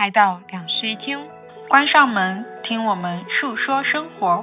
来到两室一厅，关上门，听我们述说生活。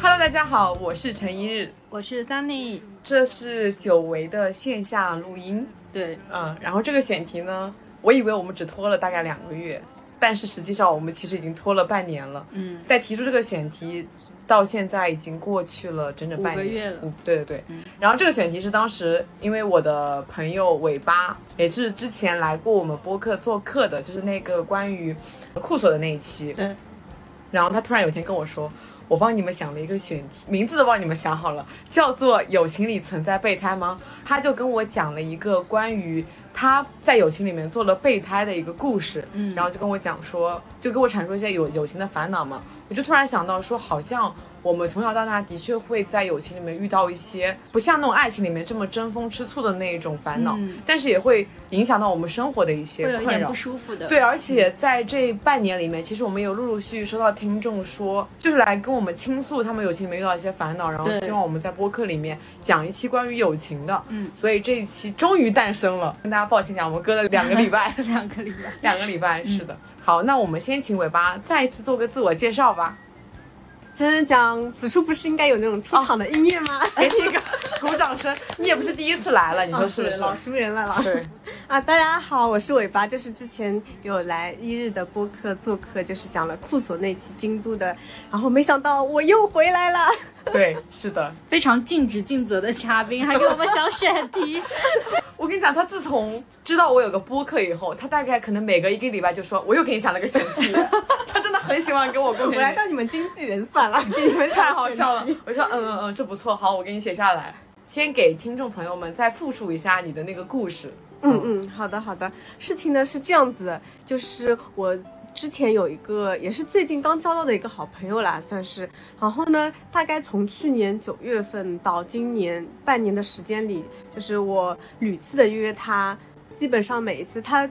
Hello，大家好，我是陈一日，我是 Sunny，这是久违的线下录音。对，嗯，然后这个选题呢，我以为我们只拖了大概两个月，但是实际上我们其实已经拖了半年了。嗯，在提出这个选题到现在已经过去了整整半年，五个月了五对对对。然后这个选题是当时因为我的朋友尾巴，也是之前来过我们播客做客的，就是那个关于库索的那一期。对，然后他突然有一天跟我说。我帮你们想了一个选题，名字都帮你们想好了，叫做“友情里存在备胎吗？”他就跟我讲了一个关于他在友情里面做了备胎的一个故事，嗯然后就跟我讲说，就给我阐述一些友友情的烦恼嘛。我就突然想到说，好像我们从小到大的确会在友情里面遇到一些不像那种爱情里面这么争风吃醋的那一种烦恼，嗯但是也会影响到我们生活的一些困扰会有点不。舒服的。对，而且在这半年里面，其实我们有陆陆续续收到听众说，就是来跟我们倾诉他们友情里面遇到一些烦恼，然后希望我们在播客里面讲一期关于友情的。嗯，所以这一期终于诞生了，跟大家抱歉讲，我们隔了两个礼拜，两个礼拜。两个礼拜，是的。好，那我们先请尾巴再一次做个自我介绍吧，真的讲，此处不是应该有那种出场的音乐吗？给你一个鼓掌声。你也不是第一次来了，你说是不是？老熟人了，老熟对，啊！大家好，我是尾巴，就是之前有来一日的播客做客，就是讲了库索那期京都的，然后没想到我又回来了。对，是的。非常尽职尽责的嘉宾，还给我们小选题。我跟你讲，他自从知道我有个播客以后，他大概可能每隔一个礼拜就说，我又给你想了个选题。他真的很喜欢跟我共我。来当你们经纪人算了，给你们太好笑了。我说嗯嗯嗯，这不错，好，我给你写下来。先给听众朋友们再复述一下你的那个故事。嗯嗯，好的好的。事情呢是这样子的，就是我之前有一个也是最近刚交到的一个好朋友啦，算是。然后呢，大概从去年九月份到今年半年的时间里，就是我屡次的约他，基本上每一次他。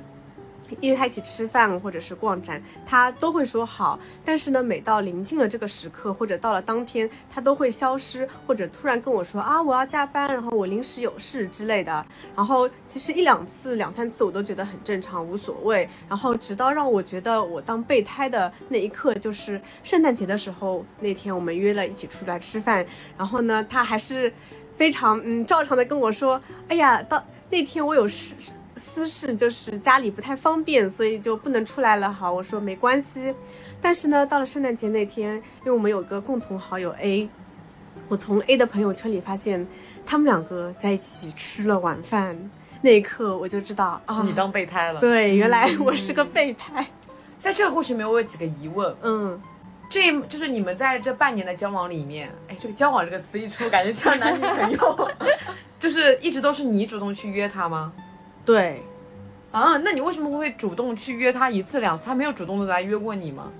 约他一起吃饭或者是逛展，他都会说好。但是呢，每到临近了这个时刻，或者到了当天，他都会消失，或者突然跟我说啊，我要加班，然后我临时有事之类的。然后其实一两次、两三次我都觉得很正常，无所谓。然后直到让我觉得我当备胎的那一刻，就是圣诞节的时候，那天我们约了一起出来吃饭，然后呢，他还是非常嗯照常的跟我说，哎呀，到那天我有事。私事就是家里不太方便，所以就不能出来了。好，我说没关系。但是呢，到了圣诞节那天，因为我们有个共同好友 A，我从 A 的朋友圈里发现他们两个在一起吃了晚饭。那一刻我就知道啊，你当备胎了。对，原来我是个备胎。在这个故事里面，我有几个疑问。嗯，这就是你们在这半年的交往里面，哎，这个交往这个词一出，感觉像男女朋友，就是一直都是你主动去约他吗？对，啊，那你为什么会主动去约他一次两次？他没有主动的来约过你吗？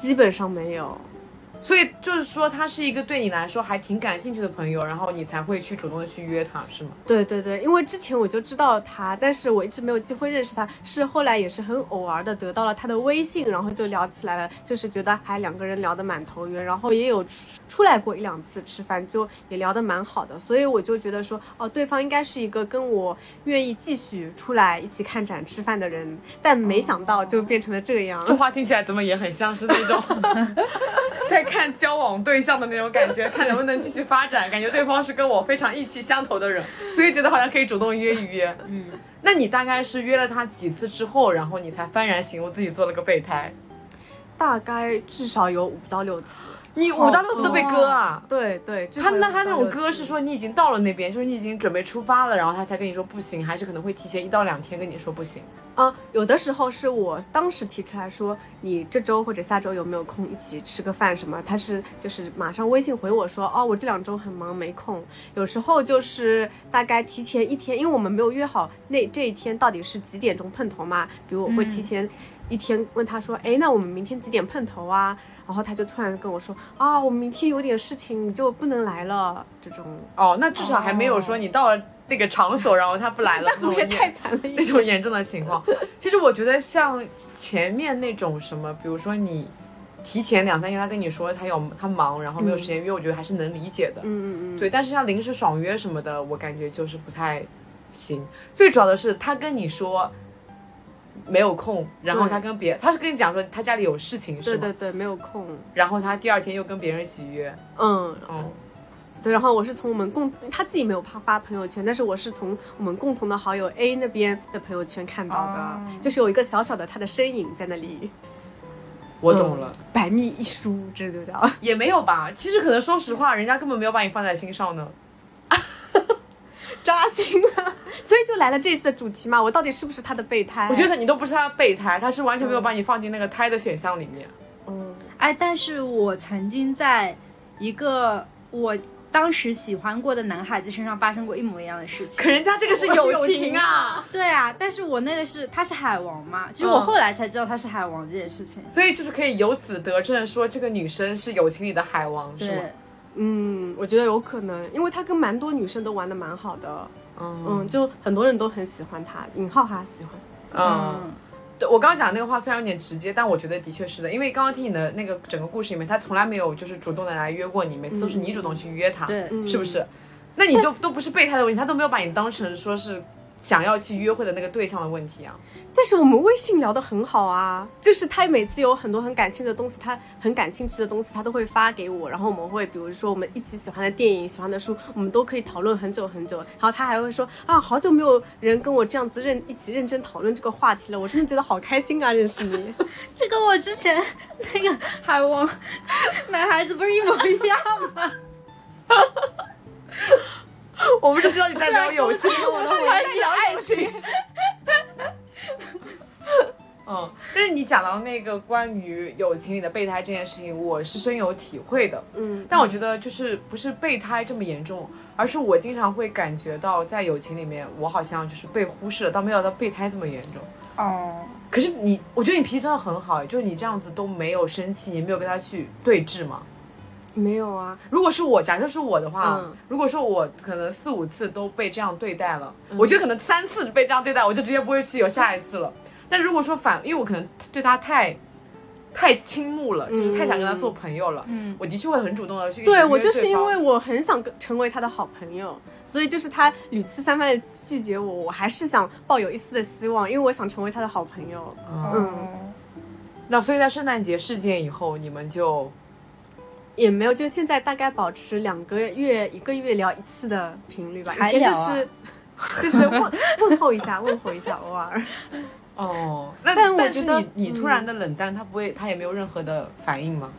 基本上没有。所以就是说，他是一个对你来说还挺感兴趣的朋友，然后你才会去主动的去约他，是吗？对对对，因为之前我就知道他，但是我一直没有机会认识他，是后来也是很偶尔的得到了他的微信，然后就聊起来了，就是觉得还两个人聊得蛮投缘，然后也有出出来过一两次吃饭，就也聊得蛮好的，所以我就觉得说，哦，对方应该是一个跟我愿意继续出来一起看展吃饭的人，但没想到就变成了这样。这话听起来怎么也很像是那种在看交往对象的那种感觉，看能不能继续发展，感觉对方是跟我非常意气相投的人，所以觉得好像可以主动约一约。嗯，那你大概是约了他几次之后，然后你才幡然醒悟自己做了个备胎？大概至少有五到六次。你五到六次都被割啊？对对，他那他那种割是说你已经到了那边，就是你已经准备出发了，然后他才跟你说不行，还是可能会提前一到两天跟你说不行？啊，有的时候是我当时提出来说，你这周或者下周有没有空一起吃个饭什么？他是就是马上微信回我说，哦，我这两周很忙没空。有时候就是大概提前一天，因为我们没有约好那这一天到底是几点钟碰头嘛，比如我会提前。一天问他说，哎，那我们明天几点碰头啊？然后他就突然跟我说，啊，我明天有点事情，你就不能来了。这种，哦，那至少还没有说你到了那个场所，然后他不来了，那太惨了一点。那种严重的情况。其实我觉得像前面那种什么，比如说你提前两三天他跟你说他有他忙，然后没有时间约，我觉得还是能理解的。嗯嗯嗯，对，但是像临时爽约什么的，我感觉就是不太行。最主要的是他跟你说没有空，然后他跟别他是跟你讲说他家里有事情是吗？对对对，没有空。然后他第二天又跟别人一起约，嗯，嗯，对，然后我是从我们共他自己没有发发朋友圈，但是我是从我们共同的好友 A 那边的朋友圈看到的，哦就是有一个小小的他的身影在那里。我懂了。嗯百密一疏，这就叫。也没有吧，其实可能说实话，人家根本没有把你放在心上呢。扎心了，所以就来了这次的主题嘛，我到底是不是他的备胎？我觉得你都不是他的备胎，他是完全没有把你放进那个胎的选项里面。嗯，哎，但是我曾经在一个我当时喜欢过的男孩子身上发生过一模一样的事情可。人家这个是友情啊，对啊，但是我那个是他是海王嘛，其实我嗯后来才知道他是海王这件事情。所以就是可以由此得证说这个女生是友情里的海王，是吗？对，嗯，我觉得有可能，因为他跟蛮多女生都玩的蛮好的，嗯嗯，就很多人都很喜欢他，尹浩哈喜欢。嗯，嗯，对我刚刚讲的那个话虽然有点直接，但我觉得的确是的，因为刚刚听你的那个整个故事里面，他从来没有就是主动的来约过你，每次都是你主动去约他，对，嗯是不是？那你就都不是备胎的问题，他都没有把你当成说是想要去约会的那个对象的问题啊。但是我们微信聊得很好啊，就是他每次有很多很感兴趣的东西，他很感兴趣的东西，他都会发给我，然后我们会比如说我们一起喜欢的电影、喜欢的书，我们都可以讨论很久很久。然后他还会说啊，好久没有人跟我这样子认一起认真讨论这个话题了，我真的觉得好开心啊，认识你。这跟我之前那个海王男孩子不是一模一样吗？我不就知道你在聊友情，我的回忆还是聊爱情。嗯，但是你讲到那个关于友情里的备胎这件事情，我是深有体会的。嗯，但我觉得就是不是备胎这么严重，而是我经常会感觉到在友情里面，我好像就是被忽视了，倒没有到备胎这么严重。哦，可是你，我觉得你脾气真的很好，就是你这样子都没有生气，也没有跟他去对峙吗？没有啊，如果是我，假设是我的话，嗯。如果说我可能四五次都被这样对待了，我觉得可能三次被这样对待，我就直接不会去有下一次了。但如果说反，因为我可能对他太太倾慕了，就是太想跟他做朋友了，嗯。我的确会很主动的去对我就是因为我很想跟成为他的好朋友，所以就是他屡次三番的拒绝我，我还是想抱有一丝的希望，因为我想成为他的好朋友。嗯，嗯那所以在圣诞节事件以后，你们就也没有，就现在大概保持两个月、一个月聊一次的频率吧。以前就是、就是问 问候一下，问候一下，偶尔。哦，那但我但是觉得你你嗯突然的冷淡，他不会，他也没有任何的反应吗？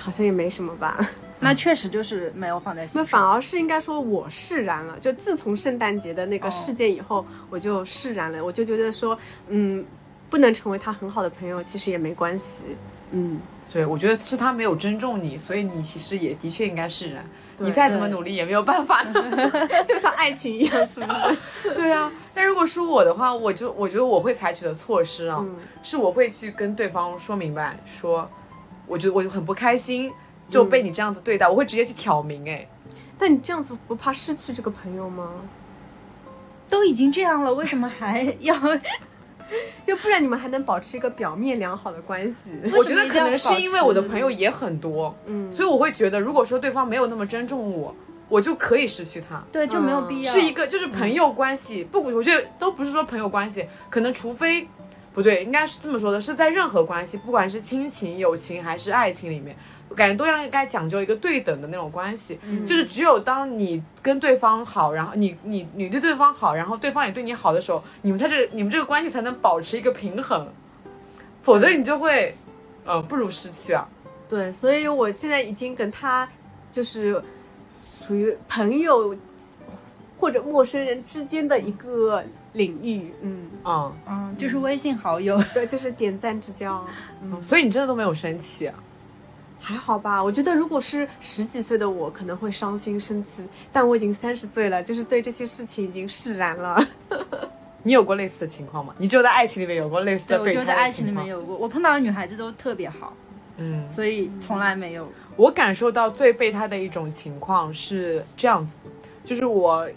好像也没什么吧。那确实就是没有放在心那。反而是应该说我释然了，就自从圣诞节的那个哦事件以后，我就释然了，我就觉得说，嗯，不能成为他很好的朋友，其实也没关系。嗯，对，我觉得是他没有尊重你，所以你其实也的确应该释然。你再怎么努力也没有办法的。就像爱情一样，是不是？对啊，但如果是我的话，我就我觉得我会采取的措施啊，嗯是我会去跟对方说明白，说，我觉得我就很不开心，就被你这样子对待，我会直接去挑明，哎，但你这样子不怕失去这个朋友吗？都已经这样了，为什么还要？就不然你们还能保持一个表面良好的关系。我觉得可能是因为我的朋友也很多，嗯，所以我会觉得，如果说对方没有那么尊重我，我就可以失去他。对，就没有必要。是一个就是朋友关系，不，我觉得都不是说朋友关系，可能除非不对，应该是这么说的，是在任何关系，不管是亲情、友情还是爱情里面，我感觉都应该讲究一个对等的那种关系。就是只有当你跟对方好，然后你你你对对方好，然后对方也对你好的时候，你们在这你们这个关系才能保持一个平衡，否则你就会，呃，不如失去啊。对，所以我现在已经跟他就是属于朋友或者陌生人之间的一个领域。嗯，嗯，嗯，就是微信好友。对，就是点赞之交。嗯，所以你真的都没有生气啊？还好吧，我觉得如果是十几岁的我，可能会伤心生气，但我已经三十岁了，就是对这些事情已经释然了。你有过类似的情况吗？你只有在爱情里面有过类似对，的的我就在爱情里面有过，我碰到的女孩子都特别好，嗯，所以从来没有。我感受到最备胎的一种情况是这样子，就是我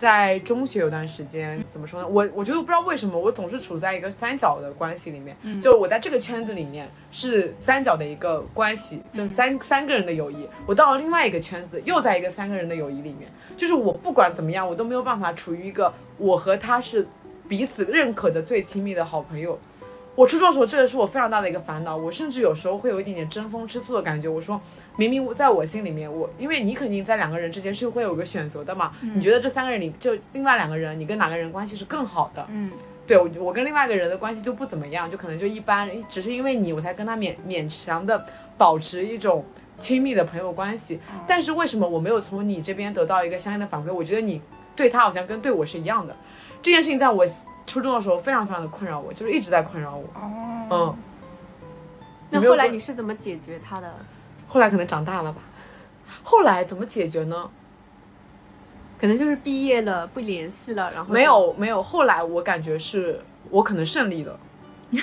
在中学有段时间，怎么说呢？我我觉得不知道为什么，我总是处在一个三角的关系里面，嗯就我在这个圈子里面是三角的一个关系，就三、三个人的友谊。我到了另外一个圈子，又在一个三个人的友谊里面，就是我不管怎么样，我都没有办法处于一个我和他是彼此认可的最亲密的好朋友。我初中的时候，这个是我非常大的一个烦恼。我甚至有时候会有一点点争风吃醋的感觉。我说，明明我在我心里面，我因为你肯定在两个人之间是会有个选择的嘛。你觉得这三个人里，就另外两个人，你跟哪个人关系是更好的？嗯，对我，我跟另外一个人的关系就不怎么样，就可能就一般，只是因为你，我才跟他勉勉强的保持一种亲密的朋友关系。但是为什么我没有从你这边得到一个相应的反馈？我觉得你对他好像跟对我是一样的。这件事情在我初中的时候非常非常的困扰我，就是一直在困扰我。哦，嗯，那后来你是怎么解决他的？后来可能长大了吧。后来怎么解决呢？可能就是毕业了不联系了，然后没有没有，后来我感觉是我可能胜利了。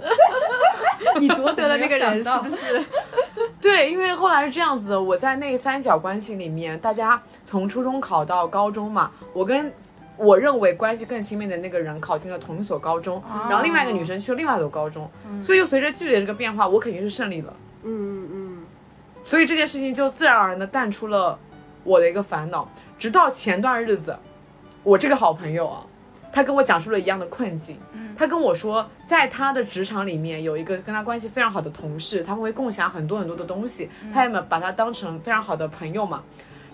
你夺得了那个人是不是？对，因为后来是这样子的，我在那三角关系里面，大家从初中考到高中嘛，我跟我认为关系更亲密的那个人考进了同一所高中，然后另外一个女生去了另外一所高中，所以就随着距离的这个变化，我肯定是胜利了。嗯嗯所以这件事情就自然而然的淡出了我的一个烦恼。直到前段日子，我这个好朋友啊，他跟我讲述了一样的困境。他跟我说，在他的职场里面有一个跟他关系非常好的同事，他们会共享很多很多的东西，他也把他当成非常好的朋友嘛。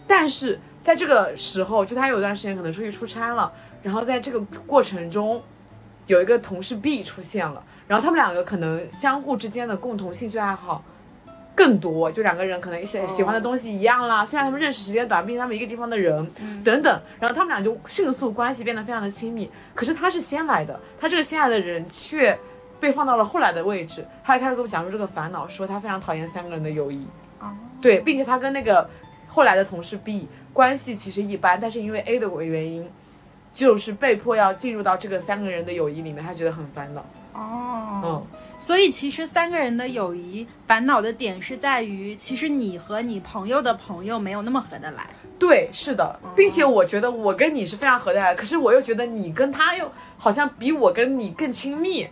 但是在这个时候，就他有段时间可能出去出差了，然后在这个过程中，有一个同事 B 出现了，然后他们两个可能相互之间的共同兴趣爱好更多，就两个人可能喜喜欢的东西一样啦。虽然他们认识时间短，毕竟他们一个地方的人，等等，然后他们俩就迅速关系变得非常的亲密。可是他是先来的，他这个先来的人却被放到了后来的位置。他还开始跟我讲述这个烦恼，说他非常讨厌三个人的友谊。对，并且他跟那个后来的同事 B 关系其实一般，但是因为 A 的原因，就是被迫要进入到这个三个人的友谊里面，他觉得很烦恼。哦，嗯，所以其实三个人的友谊烦恼的点是在于，其实你和你朋友的朋友没有那么合得来。对，是的，并且我觉得我跟你是非常合得来的，可是我又觉得你跟他又好像比我跟你更亲密，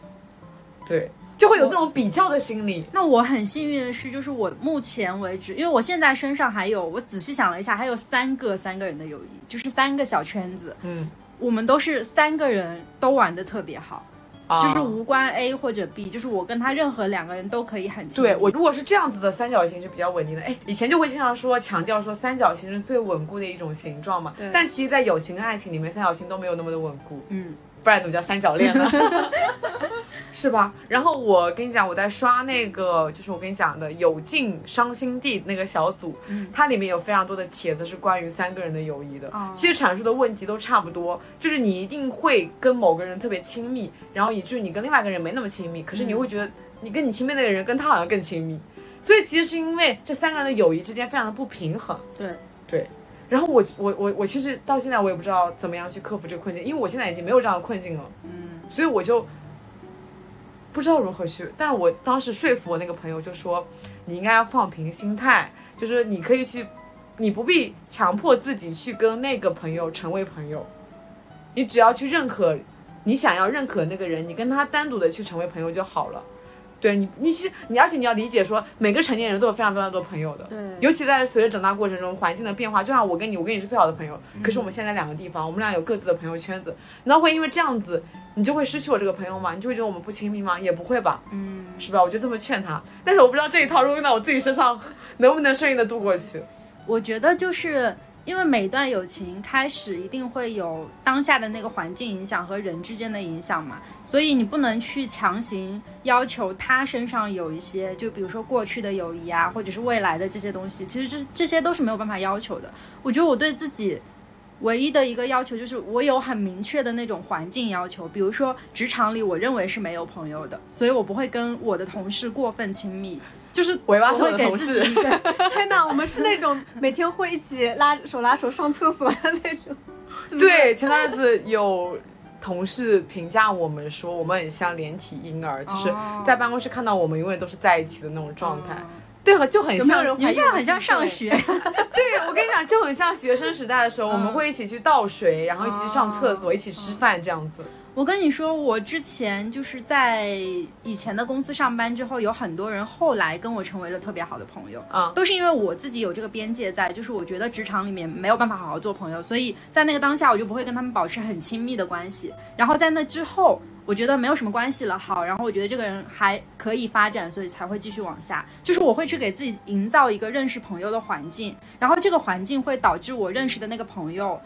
对，就会有那种比较的心理。那我很幸运的是，就是我目前为止，因为我现在身上还有，我仔细想了一下，还有三个三个人的友谊，就是三个小圈子，嗯，我们都是三个人都玩的特别好。啊就是无关 A 或者 B，就是我跟他任何两个人都可以很亲。对我如果是这样子的三角形是比较稳定的，哎，以前就会经常说强调说三角形是最稳固的一种形状嘛，但其实，在友情跟爱情里面，三角形都没有那么的稳固，嗯，不然怎么叫三角恋呢？是吧？然后我跟你讲，我在刷那个，就是我跟你讲的有劲伤心地那个小组，嗯它里面有非常多的帖子是关于三个人的友谊的。哦其实阐述的问题都差不多，就是你一定会跟某个人特别亲密，然后以至于你跟另外一个人没那么亲密，可是你会觉得你跟你亲密那个人跟他好像更亲密，所以其实是因为这三个人的友谊之间非常的不平衡。对，对，然后我我我我其实到现在我也不知道怎么样去克服这个困境，因为我现在已经没有这样的困境了，嗯，所以我就不知道如何去。但我当时说服我那个朋友就说，你应该要放平心态，就是你可以去，你不必强迫自己去跟那个朋友成为朋友，你只要去认可你想要认可的那个人，你跟他单独的去成为朋友就好了。对你，你其实你，而且你要理解说，每个成年人都有非常非常多朋友的，对尤其在随着长大过程中，环境的变化，就像我跟你，我跟你是最好的朋友，嗯可是我们现在两个地方，我们俩有各自的朋友圈子，难道会因为这样子，你就会失去我这个朋友吗？你就会觉得我们不亲密吗？也不会吧，嗯，是吧？我就这么劝他，但是我不知道这一套如果用到我自己身上，能不能顺利的度过去。我觉得就是因为每段友情开始一定会有当下的那个环境影响和人之间的影响嘛，所以你不能去强行要求他身上有一些，就比如说过去的友谊啊，或者是未来的这些东西，其实这这些都是没有办法要求的。我觉得我对自己。唯一的一个要求就是我有很明确的那种环境要求，比如说职场里我认为是没有朋友的，所以我不会跟我的同事过分亲密，就是尾巴是我我会给的同事天哪，我们是那种每天会一起拉手拉手上厕所的那种。是是？对，前段日子有同事评价我们说，我们很像连体婴儿，就是哦。在办公室看到我们永远都是在一起的那种状态。嗯对，就很像你们这样很像上学，对，我跟你讲，就很像学生时代的时候，我们嗯。会一起去倒水，然后一起去上厕所，哦一起吃饭这样子。我跟你说，我之前就是在以前的公司上班之后，有很多人后来跟我成为了特别好的朋友，啊都是因为我自己有这个边界在，就是我觉得职场里面没有办法好好做朋友，所以在那个当下我就不会跟他们保持很亲密的关系。然后在那之后，我觉得没有什么关系了，好，然后我觉得这个人还可以发展，所以才会继续往下。就是我会去给自己营造一个认识朋友的环境，然后这个环境会导致我认识的那个朋友。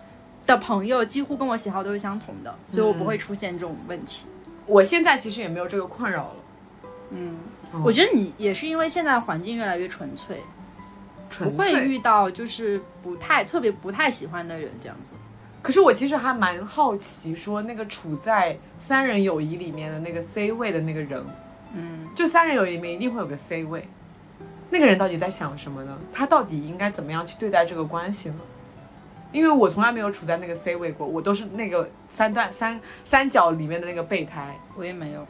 的朋友几乎跟我喜好都是相同的，所以我不会出现这种问题。我现在其实也没有这个困扰了。嗯，嗯我觉得你也是因为现在环境越来越纯粹，不会纯粹。遇到就是不太特别不太喜欢的人这样子。可是我其实还蛮好奇，说那个处在三人友谊里面的那个 C 位的那个人，嗯，就三人友谊里面一定会有个 C 位，那个人到底在想什么呢？他到底应该怎么样去对待这个关系呢？因为我从来没有处在那个 C 位过，我都是那个三段三三角里面的那个备胎。我也没有。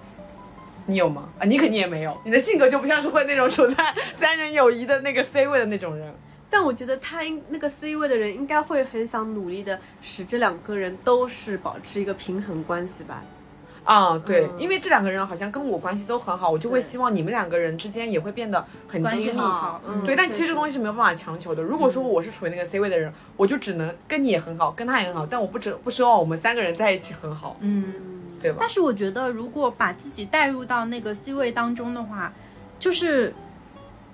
你有吗？啊，你肯定也没有，你的性格就不像是会那种处在 三人友谊的那个 C 位的那种人。但我觉得他应那个 C 位的人应该会很想努力的使这两个人都是保持一个平衡关系吧。啊，对，嗯因为这两个人好像跟我关系都很好，我就会希望你们两个人之间也会变得很亲密。嗯，对，但其实这个东西是没有办法强求的。如果说我是处于那个 C 位的人，我就只能跟你也很好，跟他也很好，但我不指不奢望我们三个人在一起很好，嗯。对吧但？是我觉得，如果把自己带入到那个 C 位当中的话，就是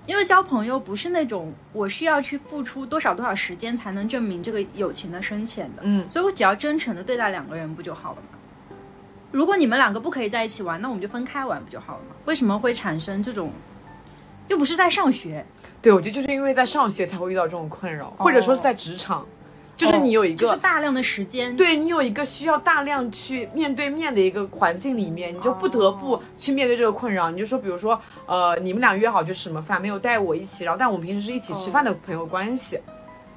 因为交朋友不是那种我需要去付出多少多少时间才能证明这个友情的深浅的，嗯，所以我只要真诚的对待两个人不就好了吗？如果你们两个不可以在一起玩，那我们就分开玩不就好了吗？为什么会产生这种？又不是在上学，对，我觉得就是因为在上学才会遇到这种困扰，或者说是在职场，就是你有一个就是大量的时间，对你有一个需要大量去面对面的一个环境里面，你就不得不去面对这个困扰。你就说，比如说，呃，你们俩约好去吃什么饭，没有带我一起，然后但我们平时是一起吃饭的朋友关系，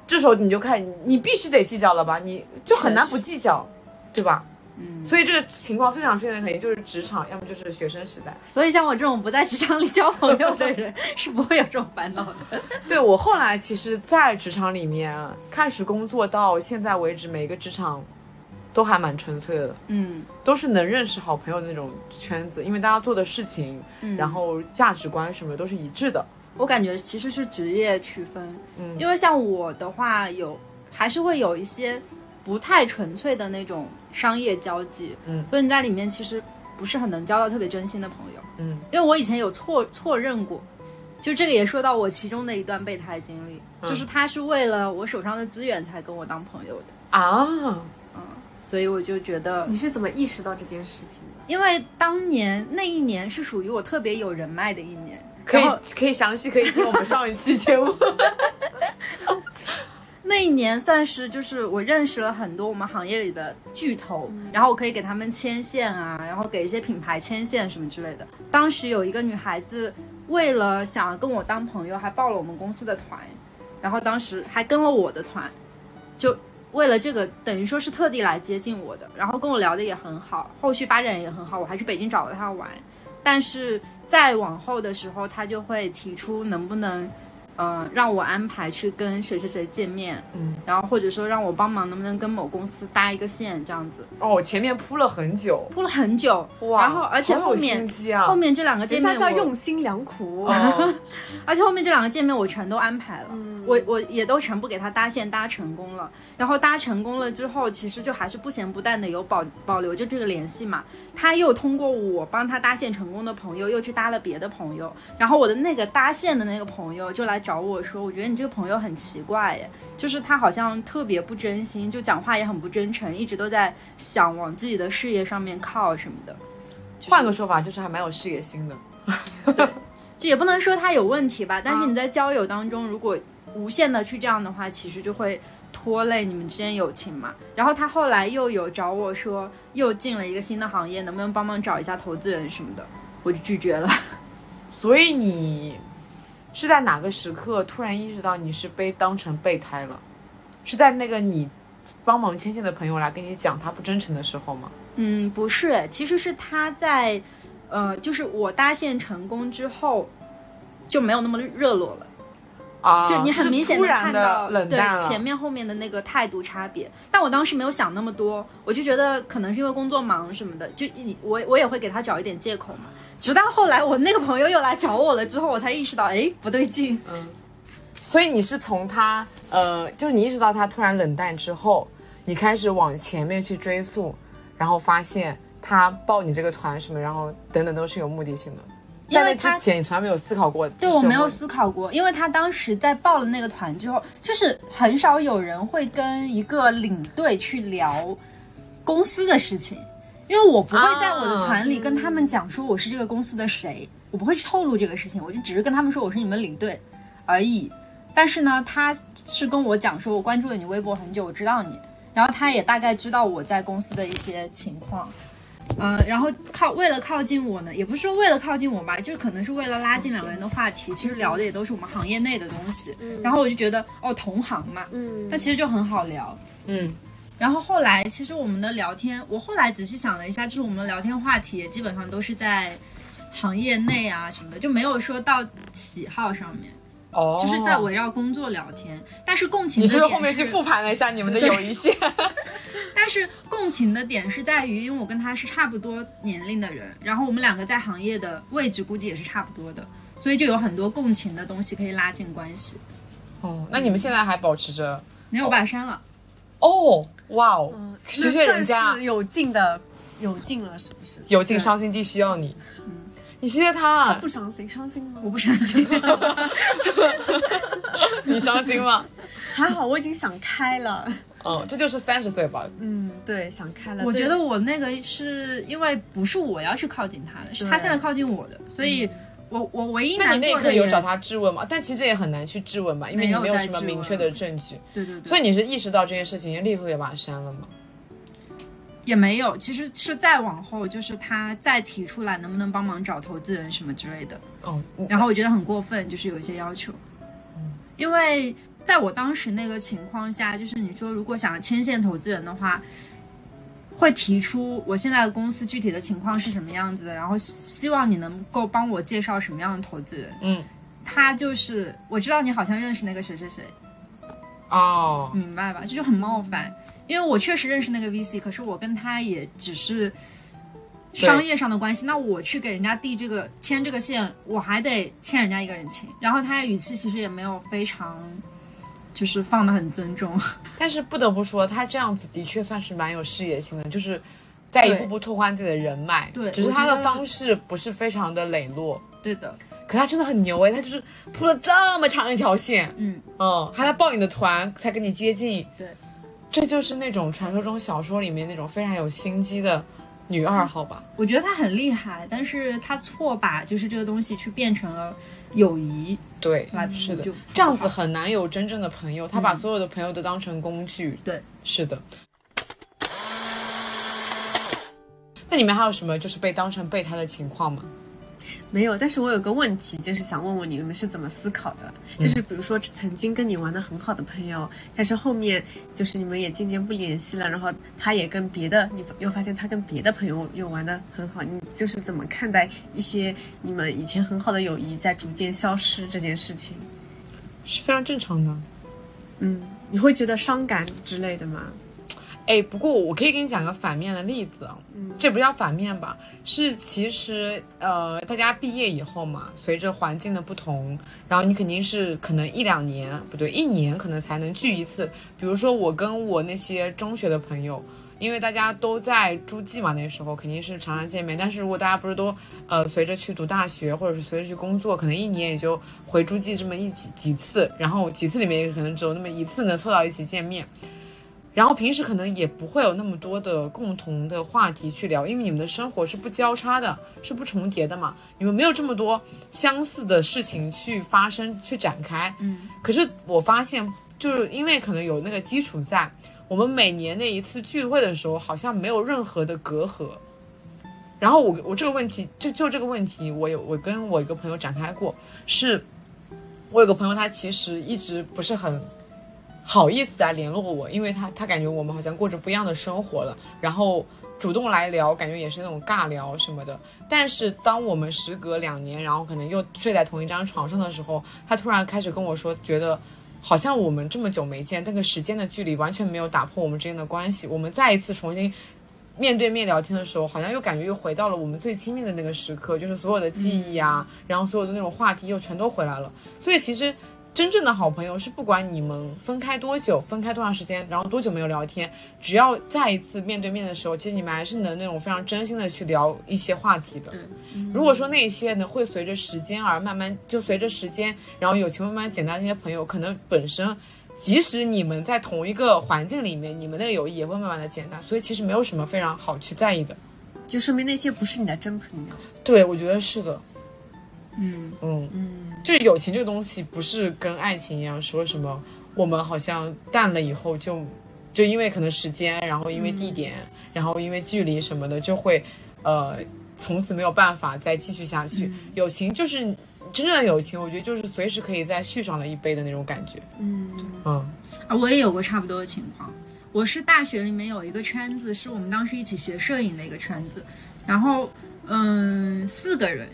这时候你就看你你必须得计较了吧，你就很难不计较，对吧？嗯，所以这个情况非常出现的肯定就是职场，要么就是学生时代。所以像我这种不在职场里交朋友的人是不会有这种烦恼的。对我后来其实，在职场里面开始工作到现在为止，每个职场都还蛮纯粹的。嗯都是能认识好朋友的那种圈子，因为大家做的事情，嗯，然后价值观什么的都是一致的。我感觉其实是职业区分，嗯，因为像我的话有还是会有一些不太纯粹的那种商业交际，嗯。所以你在里面其实不是很能交到特别真心的朋友。嗯。因为我以前有错错认过，就这个也说到我其中的一段备胎经历，嗯。就是他是为了我手上的资源才跟我当朋友的，啊，嗯，所以我就觉得你是怎么意识到这件事情的？因为当年那一年是属于我特别有人脉的一年，可以可以详细可以听我们上一期节目。那一年算是就是我认识了很多我们行业里的巨头，然后我可以给他们牵线啊，然后给一些品牌牵线什么之类的。当时有一个女孩子为了想跟我当朋友，还报了我们公司的团，然后当时还跟了我的团，就为了这个等于说是特地来接近我的，然后跟我聊的也很好，后续发展也很好，我还去北京找了她玩。但是再往后的时候，她就会提出能不能。嗯、让我安排去跟谁谁谁见面，嗯，然后或者说让我帮忙，能不能跟某公司搭一个线，这样子。哦，前面铺了很久，铺了很久，哇，然后而且好有后面心机啊，后面这两个见面我，叫用心良苦。哦。而且后面这两个见面我全都安排了，嗯。我我也都全部给他搭线搭成功了。然后搭成功了之后，其实就还是不咸不淡的有保保留着这个联系嘛。他又通过我帮他搭线成功的朋友，又去搭了别的朋友，然后我的那个搭线的那个朋友就来找我说，我觉得你这个朋友很奇怪耶，就是他好像特别不真心，就讲话也很不真诚，一直都在想往自己的事业上面靠什么的。就是换个说法就是还蛮有事业心的。就也不能说他有问题吧，但是啊你在交友当中，如果无限的去这样的话，其实就会拖累你们之间友情嘛。然后他后来又有找我说，又进了一个新的行业，能不能帮忙找一下投资人什么的，我就拒绝了。所以你是在哪个时刻突然意识到你是被当成备胎了？是在那个你帮忙牵线的朋友来跟你讲他不真诚的时候吗？嗯，不是，其实是他在，呃，就是我搭线成功之后，就没有那么热络了。啊，就你很明显的看到对。前面后面的那个态度差别，但我当时没有想那么多，我就觉得可能是因为工作忙什么的，就你我我也会给他找一点借口嘛。直到后来我那个朋友又来找我了之后，我才意识到，哎，不对劲。嗯，所以你是从他呃，就是你意识到他突然冷淡之后，你开始往前面去追溯，然后发现他报你这个团什么，然后等等都是有目的性的。因为他之前，你从来没有思考过。对我没有思考过，因为他当时在报了那个团之后，就是很少有人会跟一个领队去聊公司的事情，因为我不会在我的团里跟他们讲说我是这个公司的谁，我不会去透露这个事情，我就只是跟他们说我是你们领队而已。但是呢，他是跟我讲说，我关注了你微博很久，我知道你，然后他也大概知道我在公司的一些情况。嗯、然后靠为了靠近我呢，也不是说为了靠近我吧，就可能是为了拉近两个人的话题。其实聊的也都是我们行业内的东西。然后我就觉得，哦，同行嘛，嗯那其实就很好聊。嗯，然后后来，其实我们的聊天，我后来仔细想了一下，就是我们的聊天话题也基本上都是在行业内啊什么的，就没有说到喜好上面，哦，就是在围绕工作聊天。但是共情你是不的点是后面去复盘了一下你们的友谊线？但是共情的点是在于，因为我跟他是差不多年龄的人，然后我们两个在行业的位置估计也是差不多的，所以就有很多共情的东西可以拉近关系。哦，那你们现在还保持着？没有我把它删了，哦，哇哦，嗯，学学人家算是有劲的，有劲了，是不是？有劲伤心地需要你。你谢谢他不，伤心，伤心吗？我不伤心。你伤心吗？还好，我已经想开了。嗯，这就是三十岁吧。嗯，对，想开了。我觉得我那个是因为不是我要去靠近他的，是他现在靠近我的，所以我我唯一那你那一难过的也刻有找他质问吗？但其实也很难去质问吧，因为你没有什么明确的证据。对对对，所以你是意识到这件事情，立刻也把他删了吗？也没有，其实是再往后，就是他再提出来能不能帮忙找投资人什么之类的，哦，然后我觉得很过分，就是有一些要求，因为在我当时那个情况下，就是你说如果想牵线投资人的话，会提出我现在的公司具体的情况是什么样子的，然后希希望你能够帮我介绍什么样的投资人。嗯，他就是我知道你好像认识那个谁谁谁，哦，明白吧？这就很冒犯，因为我确实认识那个 VC，可是我跟他也只是商业上的关系。那我去给人家递这个牵这个线，我还得欠人家一个人情。然后他的语气其实也没有非常，就是放的很尊重。但是不得不说，他这样子的确算是蛮有事业心的，就是在一步步拓宽自己的人脉。对只是他的方式不是非常的磊落。对的，可他真的很牛哎，他就是铺了这么长一条线，嗯，嗯，还来报你的团才跟你接近。对，这就是那种传说中小说里面那种非常有心机的女二号吧？我觉得她很厉害，但是她错把就是这个东西去变成了友谊对来，是的就，这样子很难有真正的朋友。她把所有的朋友都当成工具。对，是的。那你们还有什么就是被当成备胎的情况吗？没有，但是我有个问题，就是想问问你们是怎么思考的？就是比如说曾经跟你玩的很好的朋友，但是后面就是你们也渐渐不联系了，然后他也跟别的，你又发现他跟别的朋友又玩的很好，你就是怎么看待一些你们以前很好的友谊在逐渐消失这件事情？是非常正常的。嗯，你会觉得伤感之类的吗？哎，不过我可以给你讲个反面的例子啊，嗯这不叫反面吧？是其实呃，大家毕业以后嘛，随着环境的不同，然后你肯定是可能一两年不对，一年可能才能聚一次。比如说我跟我那些中学的朋友，因为大家都在诸暨嘛，那时候肯定是常常见面。但是如果大家不是都呃随着去读大学，或者是随着去工作，可能一年也就回诸暨这么一几几次，然后几次里面也可能只有那么一次能凑到一起见面。然后平时可能也不会有那么多的共同的话题去聊，因为你们的生活是不交叉的，是不重叠的嘛，你们没有这么多相似的事情去发生、去展开。嗯，可是我发现，就是因为可能有那个基础在，我们每年那一次聚会的时候，好像没有任何的隔阂。然后我我这个问题就就这个问题，我有我跟我一个朋友展开过，是我有个朋友，他其实一直不是很好意思来联络我，因为他他感觉我们好像过着不一样的生活了。然后主动来聊，感觉也是那种尬聊什么的。但是当我们时隔两年，然后可能又睡在同一张床上的时候，他突然开始跟我说，觉得好像我们这么久没见，那个时间的距离完全没有打破我们之间的关系。我们再一次重新面对面聊天的时候，好像又感觉又回到了我们最亲密的那个时刻，就是所有的记忆啊，然后所有的那种话题又全都回来了。所以其实。真正的好朋友是不管你们分开多久，分开多长时间，然后多久没有聊天，只要再一次面对面的时候，其实你们还是能那种非常真心的去聊一些话题的。如果说那些呢会随着时间而慢慢就随着时间，然后友情慢慢简单，那些朋友可能本身，即使你们在同一个环境里面，你们的友谊也会慢慢的简单，所以其实没有什么非常好去在意的，就说明那些不是你的真朋友。对，我觉得是的。嗯嗯嗯，就是友情这个东西，不是跟爱情一样，说什么我们好像淡了以后就，就因为可能时间，然后因为地点，然后因为距离什么的，就会，呃，从此没有办法再继续下去。友情就是真正的友情，我觉得就是随时可以再续上了一杯的那种感觉。嗯嗯啊，我也有过差不多的情况。我是大学里面有一个圈子，是我们当时一起学摄影的一个圈子，然后嗯，四个人。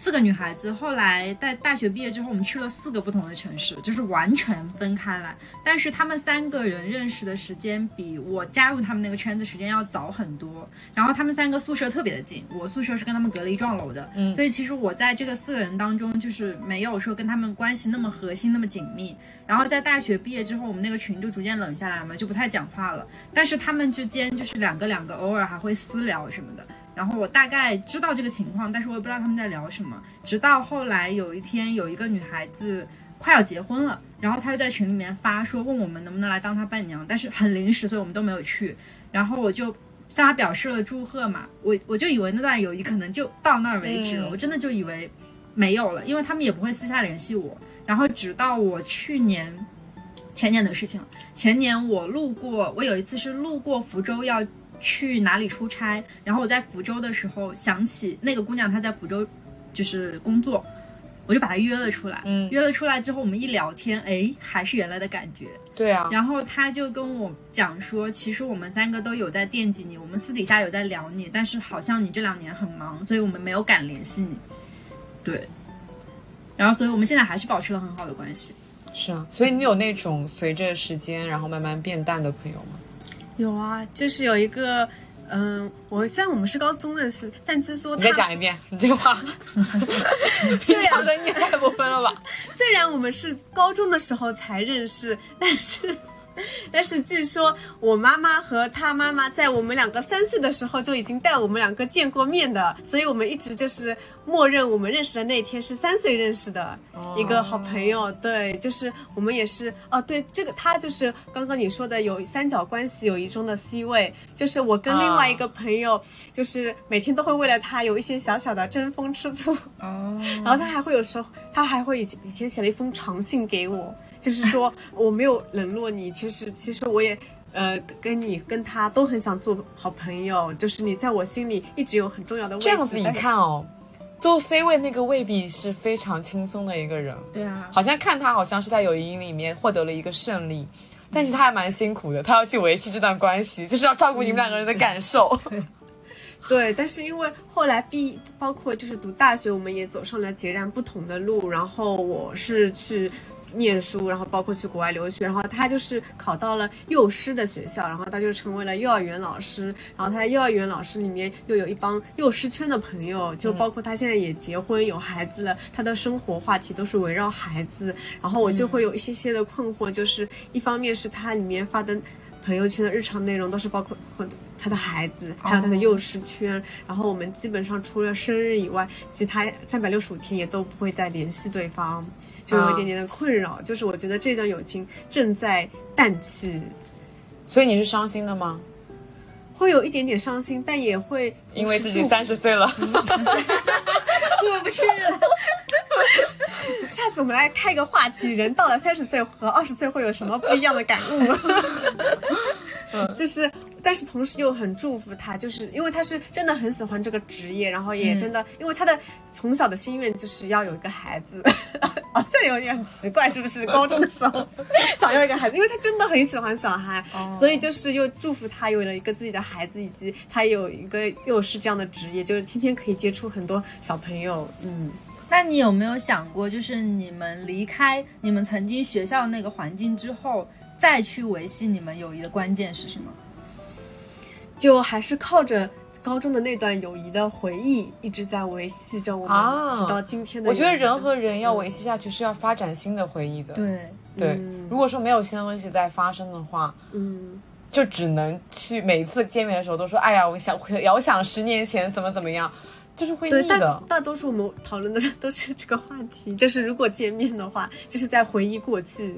四个女孩子，后来在大学毕业之后，我们去了四个不同的城市，就是完全分开来。但是她们三个人认识的时间比我加入他们那个圈子时间要早很多。然后她们三个宿舍特别的近，我宿舍是跟他们隔了一幢楼的。嗯，所以其实我在这个四个人当中，就是没有说跟他们关系那么核心、那么紧密。然后在大学毕业之后，我们那个群就逐渐冷下来嘛，就不太讲话了。但是他们之间就是两个两个，偶尔还会私聊什么的。然后我大概知道这个情况，但是我也不知道他们在聊什么。直到后来有一天，有一个女孩子快要结婚了，然后她就在群里面发说，问我们能不能来当她伴娘，但是很临时，所以我们都没有去。然后我就向她表示了祝贺嘛，我我就以为那段友谊可能就到那儿为止了，我真的就以为没有了，因为他们也不会私下联系我。然后直到我去年前年的事情，前年我路过，我有一次是路过福州要。去哪里出差？然后我在福州的时候想起那个姑娘，她在福州就是工作，我就把她约了出来。嗯，约了出来之后，我们一聊天，哎，还是原来的感觉。对啊。然后她就跟我讲说，其实我们三个都有在惦记你，我们私底下有在聊你，但是好像你这两年很忙，所以我们没有敢联系你。对。然后，所以我们现在还是保持了很好的关系。是啊，所以你有那种随着时间然后慢慢变淡的朋友吗？有啊，就是有一个，嗯，我虽然我们是高中认识，但据说你再讲一遍，你这个话，虽然你太过分了吧？虽然我们是高中的时候才认识，但是。但是据说我妈妈和她妈妈在我们两个三岁的时候就已经带我们两个见过面的，所以我们一直就是默认我们认识的那天是三岁认识的一个好朋友。对，就是我们也是哦，对，这个他就是刚刚你说的有三角关系友谊中的 C 位，就是我跟另外一个朋友，就是每天都会为了他有一些小小的争风吃醋。哦，然后他还会有时候，他还会以以前写了一封长信给我。就是说我没有冷落你，其实其实我也，呃，跟你跟他都很想做好朋友，就是你在我心里一直有很重要的位置。这样子一看哦，做 C 位那个未必是非常轻松的一个人。对啊，好像看他好像是在友谊里面获得了一个胜利，但是他还蛮辛苦的，他要去维系这段关系，就是要照顾你们两个人的感受。对，但是因为后来毕，包括就是读大学，我们也走上了截然不同的路，然后我是去。念书，然后包括去国外留学，然后他就是考到了幼师的学校，然后他就成为了幼儿园老师，然后他在幼儿园老师里面又有一帮幼师圈的朋友，就包括他现在也结婚有孩子了，他的生活话题都是围绕孩子，然后我就会有一些些的困惑，就是一方面是他里面发的。朋友圈的日常内容都是包括他的孩子，还有他的幼师圈。然后我们基本上除了生日以外，其他三百六十五天也都不会再联系对方，就有一点点的困扰。就是我觉得这段友情正在淡去，所以你是伤心的吗？会有一点点伤心，但也会因为自己三十岁了，过 不去了。下次我们来开个话题，人到了三十岁和二十岁会有什么不一样的感悟？就是，但是同时又很祝福他，就是因为他是真的很喜欢这个职业，然后也真的，因为他的从小的心愿就是要有一个孩子，好像有点奇怪，是不是？高中的时候 想要一个孩子，因为他真的很喜欢小孩，所以就是又祝福他有了一个自己的孩子，以及他有一个又是这样的职业，就是天天可以接触很多小朋友，嗯。那你有没有想过，就是你们离开你们曾经学校那个环境之后，再去维系你们友谊的关键是什么？就还是靠着高中的那段友谊的回忆，一直在维系着我啊们直到今天的我。觉得人和人要维系下去是要发展新的回忆的。对，对嗯如果说没有新的东西在发生的话，嗯，就只能去每次见面的时候都说，哎呀，我想遥想十年前怎么怎么样，就是会腻的。大多数我们讨论的 都是这个话题，就是如果见面的话，就是在回忆过去。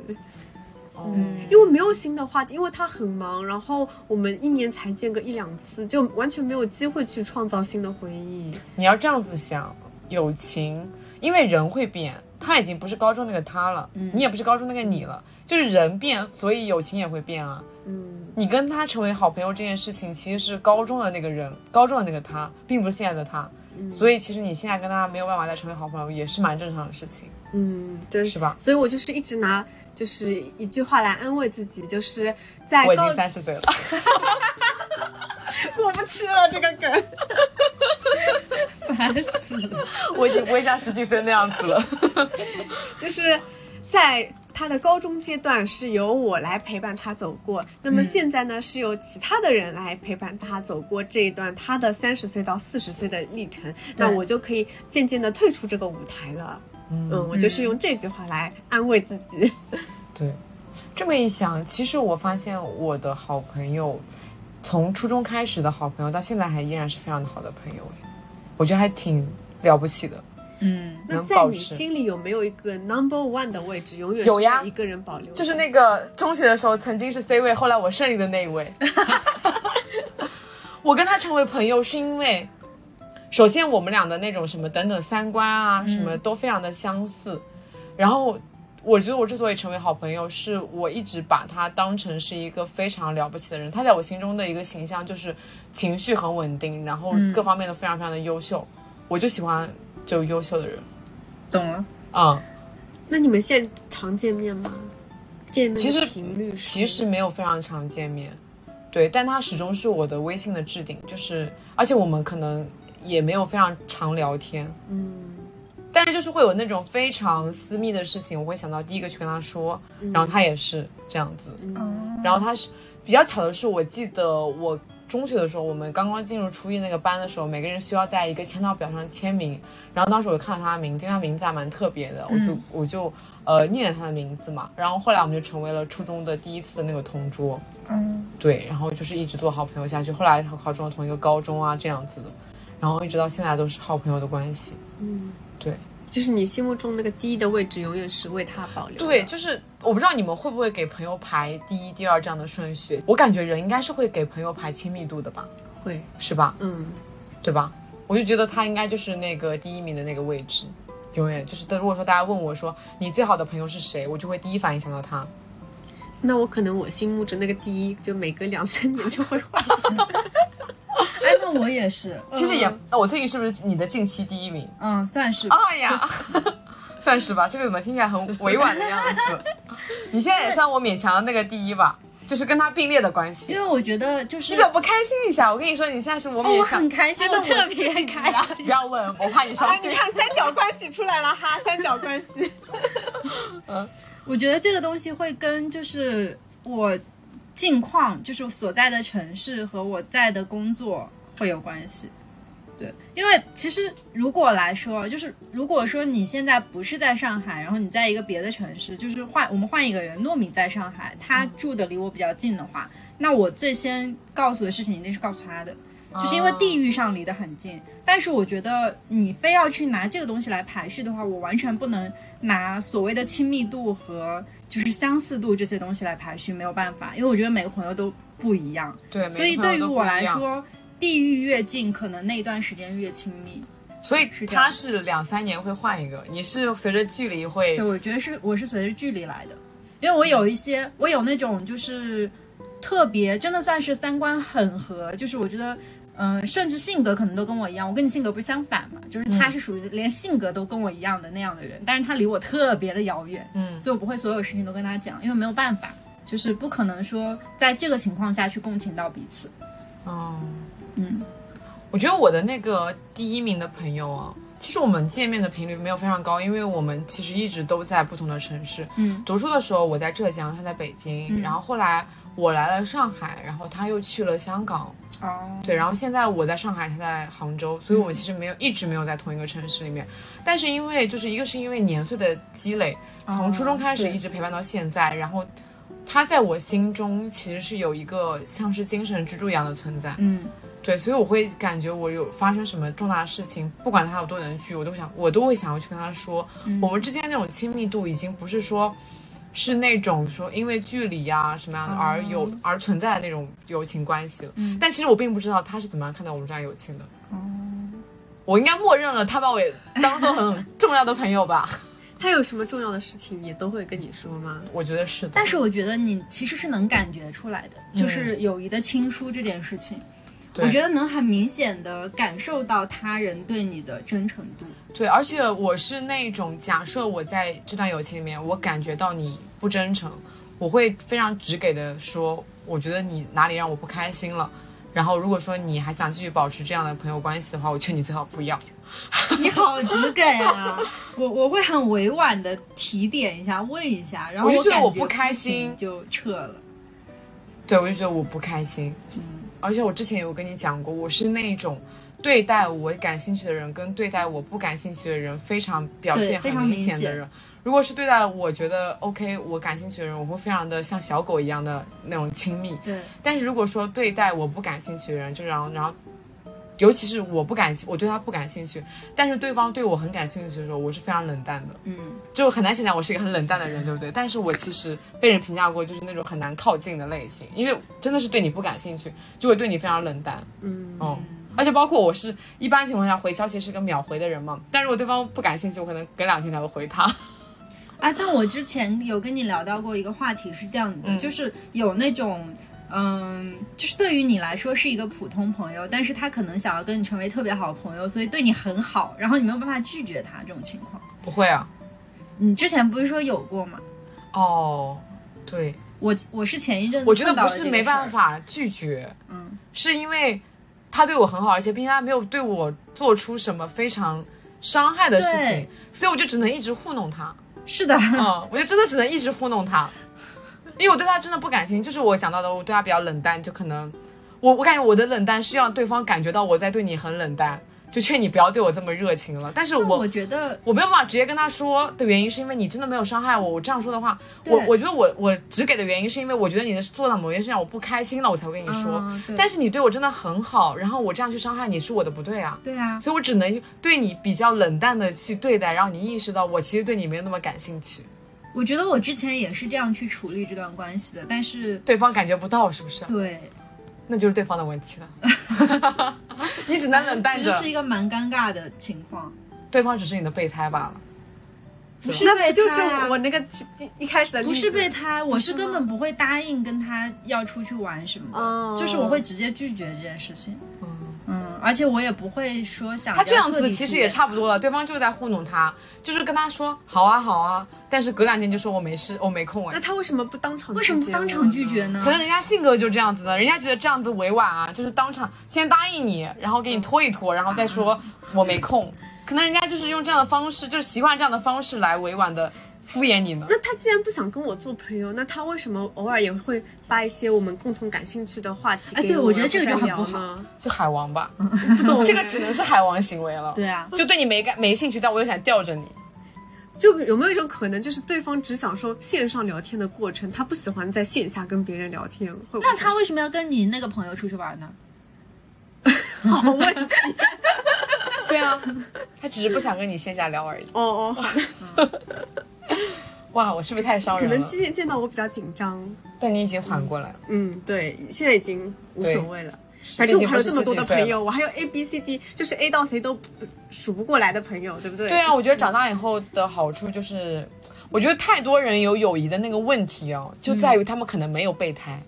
嗯，因为没有新的话题，因为他很忙，然后我们一年才见个一两次，就完全没有机会去创造新的回忆。你要这样子想，友情，因为人会变，他已经不是高中那个他了，你也不是高中那个你了，就是人变，所以友情也会变啊。嗯，你跟他成为好朋友这件事情，其实是高中的那个人，高中的那个他，并不是现在的他。所以其实你现在跟他没有办法再成为好朋友，也是蛮正常的事情，嗯，对，是吧？所以我就是一直拿就是一句话来安慰自己，就是在高我已经三十岁了，过不去了这个梗。烦死了。我已经不会像十几岁那样子了。就是在他的高中阶段是由我来陪伴他走过，那么现在呢、是由其他的人来陪伴他走过这一段他的三十岁到四十岁的历程，那我就可以渐渐的退出这个舞台了。嗯，我就是用这句话来安慰自己。对，这么一想，其实我发现我的好朋友，从初中开始的好朋友，到现在还依然是非常的好的朋友，哎，我觉得还挺了不起的。嗯，那在你心里有没有一个 number one 的位置，永远有呀一个人保留？就是那个中学的时候曾经是 C 位，后来我胜利的那一位。我跟他成为朋友是因为，首先我们俩的那种什么等等三观啊，什么都非常的相似。然后我觉得我之所以成为好朋友，是我一直把他当成是一个非常了不起的人。他在我心中的一个形象就是情绪很稳定，然后各方面都非常非常的优秀。我就喜欢就优秀的人。懂了。啊、那你们现在常见面吗？见面其实频率其实没有非常常见面，对，但他始终是我的微信的置顶，就是而且我们可能也没有非常常聊天，嗯。但是就是会有那种非常私密的事情，我会想到第一个去跟他说，然后他也是这样子，嗯。然后他是比较巧的是，我记得我中学的时候，我们刚刚进入初一那个班的时候，每个人需要在一个签到表上签名，然后当时我看到他的名字，因为他名字还蛮特别的，我就我就呃念了他的名字嘛，然后后来我们就成为了初中的第一次的那个同桌，嗯，对，然后就是一直做好朋友下去，后来考考中了同一个高中啊这样子的，然后一直到现在都是好朋友的关系，嗯，对。就是你心目中那个第一的位置，永远是为他保留。对，就是我不知道你们会不会给朋友排第一、第二这样的顺序。我感觉人应该是会给朋友排亲密度的吧，会，是吧？嗯，对吧？我就觉得他应该就是那个第一名的那个位置，永远就是。但如果说大家问我说你最好的朋友是谁，我就会第一反应想到他。那我可能我心目中那个第一，就每隔两三年就会换。哎，那我也是，其实也，那我最近是不是你的近期第一名？嗯，算是。哎呀，算是吧。这个怎么听起来很委婉的样子？你现在也算我勉强的那个第一吧，就是跟他并列的关系因。为我觉得就是你怎么不开心一下？我跟你说，你现在是我哦，我勉强。很开心，我特别开心。不要问，我怕你伤啊，心你。看三角关系出来了哈，三角关系。我觉得这个东西会跟就是我近况，就是所在的城市和我在的工作会有关系。对，因为其实如果来说，就是如果说你现在不是在上海，然后你在一个别的城市，就是换我们换一个人，糯米在上海，他住的离我比较近的话，那我最先告诉的事情一定是告诉他的，就是因为地域上离得很近。但是我觉得你非要去拿这个东西来排序的话，我完全不能拿所谓的亲密度和就是相似度这些东西来排序，没有办法，因为我觉得每个朋友都不一样。对，所以对于我来说，地域越近，可能那段时间越亲密。所以是他是两三年会换一个，你是随着距离会对，我觉得是我是随着距离来的，因为我有一些，我有那种就是特别真的算是三观很合，就是我觉得。嗯，甚至性格可能都跟我一样，我跟你性格不是相反嘛，就是他是属于连性格都跟我一样的那样的人，但是他离我特别的遥远，嗯所以我不会所有事情都跟他讲，因为没有办法，就是不可能说在这个情况下去共情到彼此。哦，嗯，我觉得我的那个第一名的朋友啊，其实我们见面的频率没有非常高，因为我们其实一直都在不同的城市。嗯读书的时候我在浙江，他在北京，嗯然后后来我来了上海，然后他又去了香港，哦，对，然后现在我在上海，他在杭州，所以我们其实没有、一直没有在同一个城市里面。但是因为就是一个是因为年岁的积累，从初中开始一直陪伴到现在，然后他在我心中其实是有一个像是精神支柱一样的存在。嗯对，所以我会感觉我有发生什么重大的事情，不管他有多能去，我都想我都会想要去跟他说，我们之间那种亲密度已经不是说。是那种说因为距离呀、什么样的而有、而存在的那种友情关系了，嗯但其实我并不知道他是怎么样看待我们这样友情的。哦我应该默认了他把我也当做很重要的朋友吧？他有什么重要的事情也都会跟你说吗？我觉得是的。但是我觉得你其实是能感觉出来的，就是友谊的亲疏这件事情，对我觉得能很明显的感受到他人对你的真诚度。对，而且我是那种假设我在这段友情里面，我感觉到你不真诚，我会非常直给的说，我觉得你哪里让我不开心了。然后如果说你还想继续保持这样的朋友关系的话，我劝你最好不要。你好直给啊！我我会很委婉的提点一下，问一下，然后我就觉得我不开心就撤了。对，我就觉得我不开心。嗯，而且我之前有跟你讲过，我是那种对待我感兴趣的人跟对待我不感兴趣的人非常表现很明显显的人。如果是对待我觉得 OK 我感兴趣的人，我会非常的像小狗一样的那种亲密。对，但是如果说对待我不感兴趣的人，就然后然后，尤其是我不感兴，我对他不感兴趣，但是对方对我很感兴趣的时候，我是非常冷淡的，嗯，就很难想象我是一个很冷淡的人，对不对？但是我其实被人评价过，就是那种很难靠近的类型，因为真的是对你不感兴趣，就会对你非常冷淡，嗯，嗯。而且包括我是一般情况下回消息是个秒回的人嘛，但如果对方不感兴趣，我可能隔两天才会回他。哎，但我之前有跟你聊到过一个话题是这样的，嗯就是有那种。嗯，就是对于你来说是一个普通朋友，但是他可能想要跟你成为特别好的朋友，所以对你很好，然后你没有办法拒绝他这种情况。不会啊，你之前不是说有过吗？哦，对，我我是前一阵子我觉得不是没办，法拒绝，嗯，是因为他对我很好，而且并且他没有对我做出什么非常伤害的事情，所以我就只能一直糊弄他。是的，嗯，我就真的只能一直糊弄他，因为我对他真的不感兴趣。就是我讲到的，我对他比较冷淡，就可能我我感觉我的冷淡是让对方感觉到我在对你很冷淡，就劝你不要对我这么热情了。但是我我觉得我没有办法直接跟他说的原因，是因为你真的没有伤害我。我这样说的话，我我觉得我我只给的原因是因为我觉得你的做到某件事让我不开心了，我才会跟你说。嗯但是你对我真的很好，然后我这样去伤害你是我的不对啊。对啊，所以我只能对你比较冷淡的去对待，让你意识到我其实对你没有那么感兴趣。我觉得我之前也是这样去处理这段关系的，但是对方感觉不到，是不是？对，那就是对方的问题了。你只能冷淡着其实，是一个蛮尴尬的情况。对方只是你的备胎罢了。不是备那不就是我那个一一开始的不是备胎，我是根本不会答应跟他要出去玩什么就是我会直接拒绝这件事情。而且我也不会说想他这样子其实也差不多了，对方就是在糊弄他，就是跟他说好啊好啊，但是隔两天就说我没事，我没空哎那。他为什么不当场？为什么不当场拒绝？呢可？能人家性格就这样子的，人家觉得这样子委婉啊，就是当场先答应你，然后给你拖一拖，然后再说我没空。可能人家就是用这样的方式，就是习惯这样的方式来委婉的敷衍你呢。那他既然不想跟我做朋友，那他为什么偶尔也会发一些我们共同感兴趣的话题哎给我？对我觉得这个然后再就很不聊呢。就海王吧，不懂这个只能是海王行为了。对啊，就对你没感没兴趣，但我又想吊着你。就有没有一种可能，就是对方只享受线上聊天的过程，他不喜欢在线下跟别人聊天？会会那他为什么要跟你那个朋友出去玩呢？好问题？对啊，他只是不想跟你线下聊而已。哦哦，好的 哇，我是不是太伤人了可能今天？见见到我比较紧张。但你已经缓过来了。嗯，对，现在已经无所谓了。反正我还有这么多的朋友，我还有 A B C D，就是 A 到 C 都数不过来的朋友，对不对？对啊，我觉得长大以后的好处就是，我觉得太多人有友谊的那个问题哦，就在于他们可能没有备胎，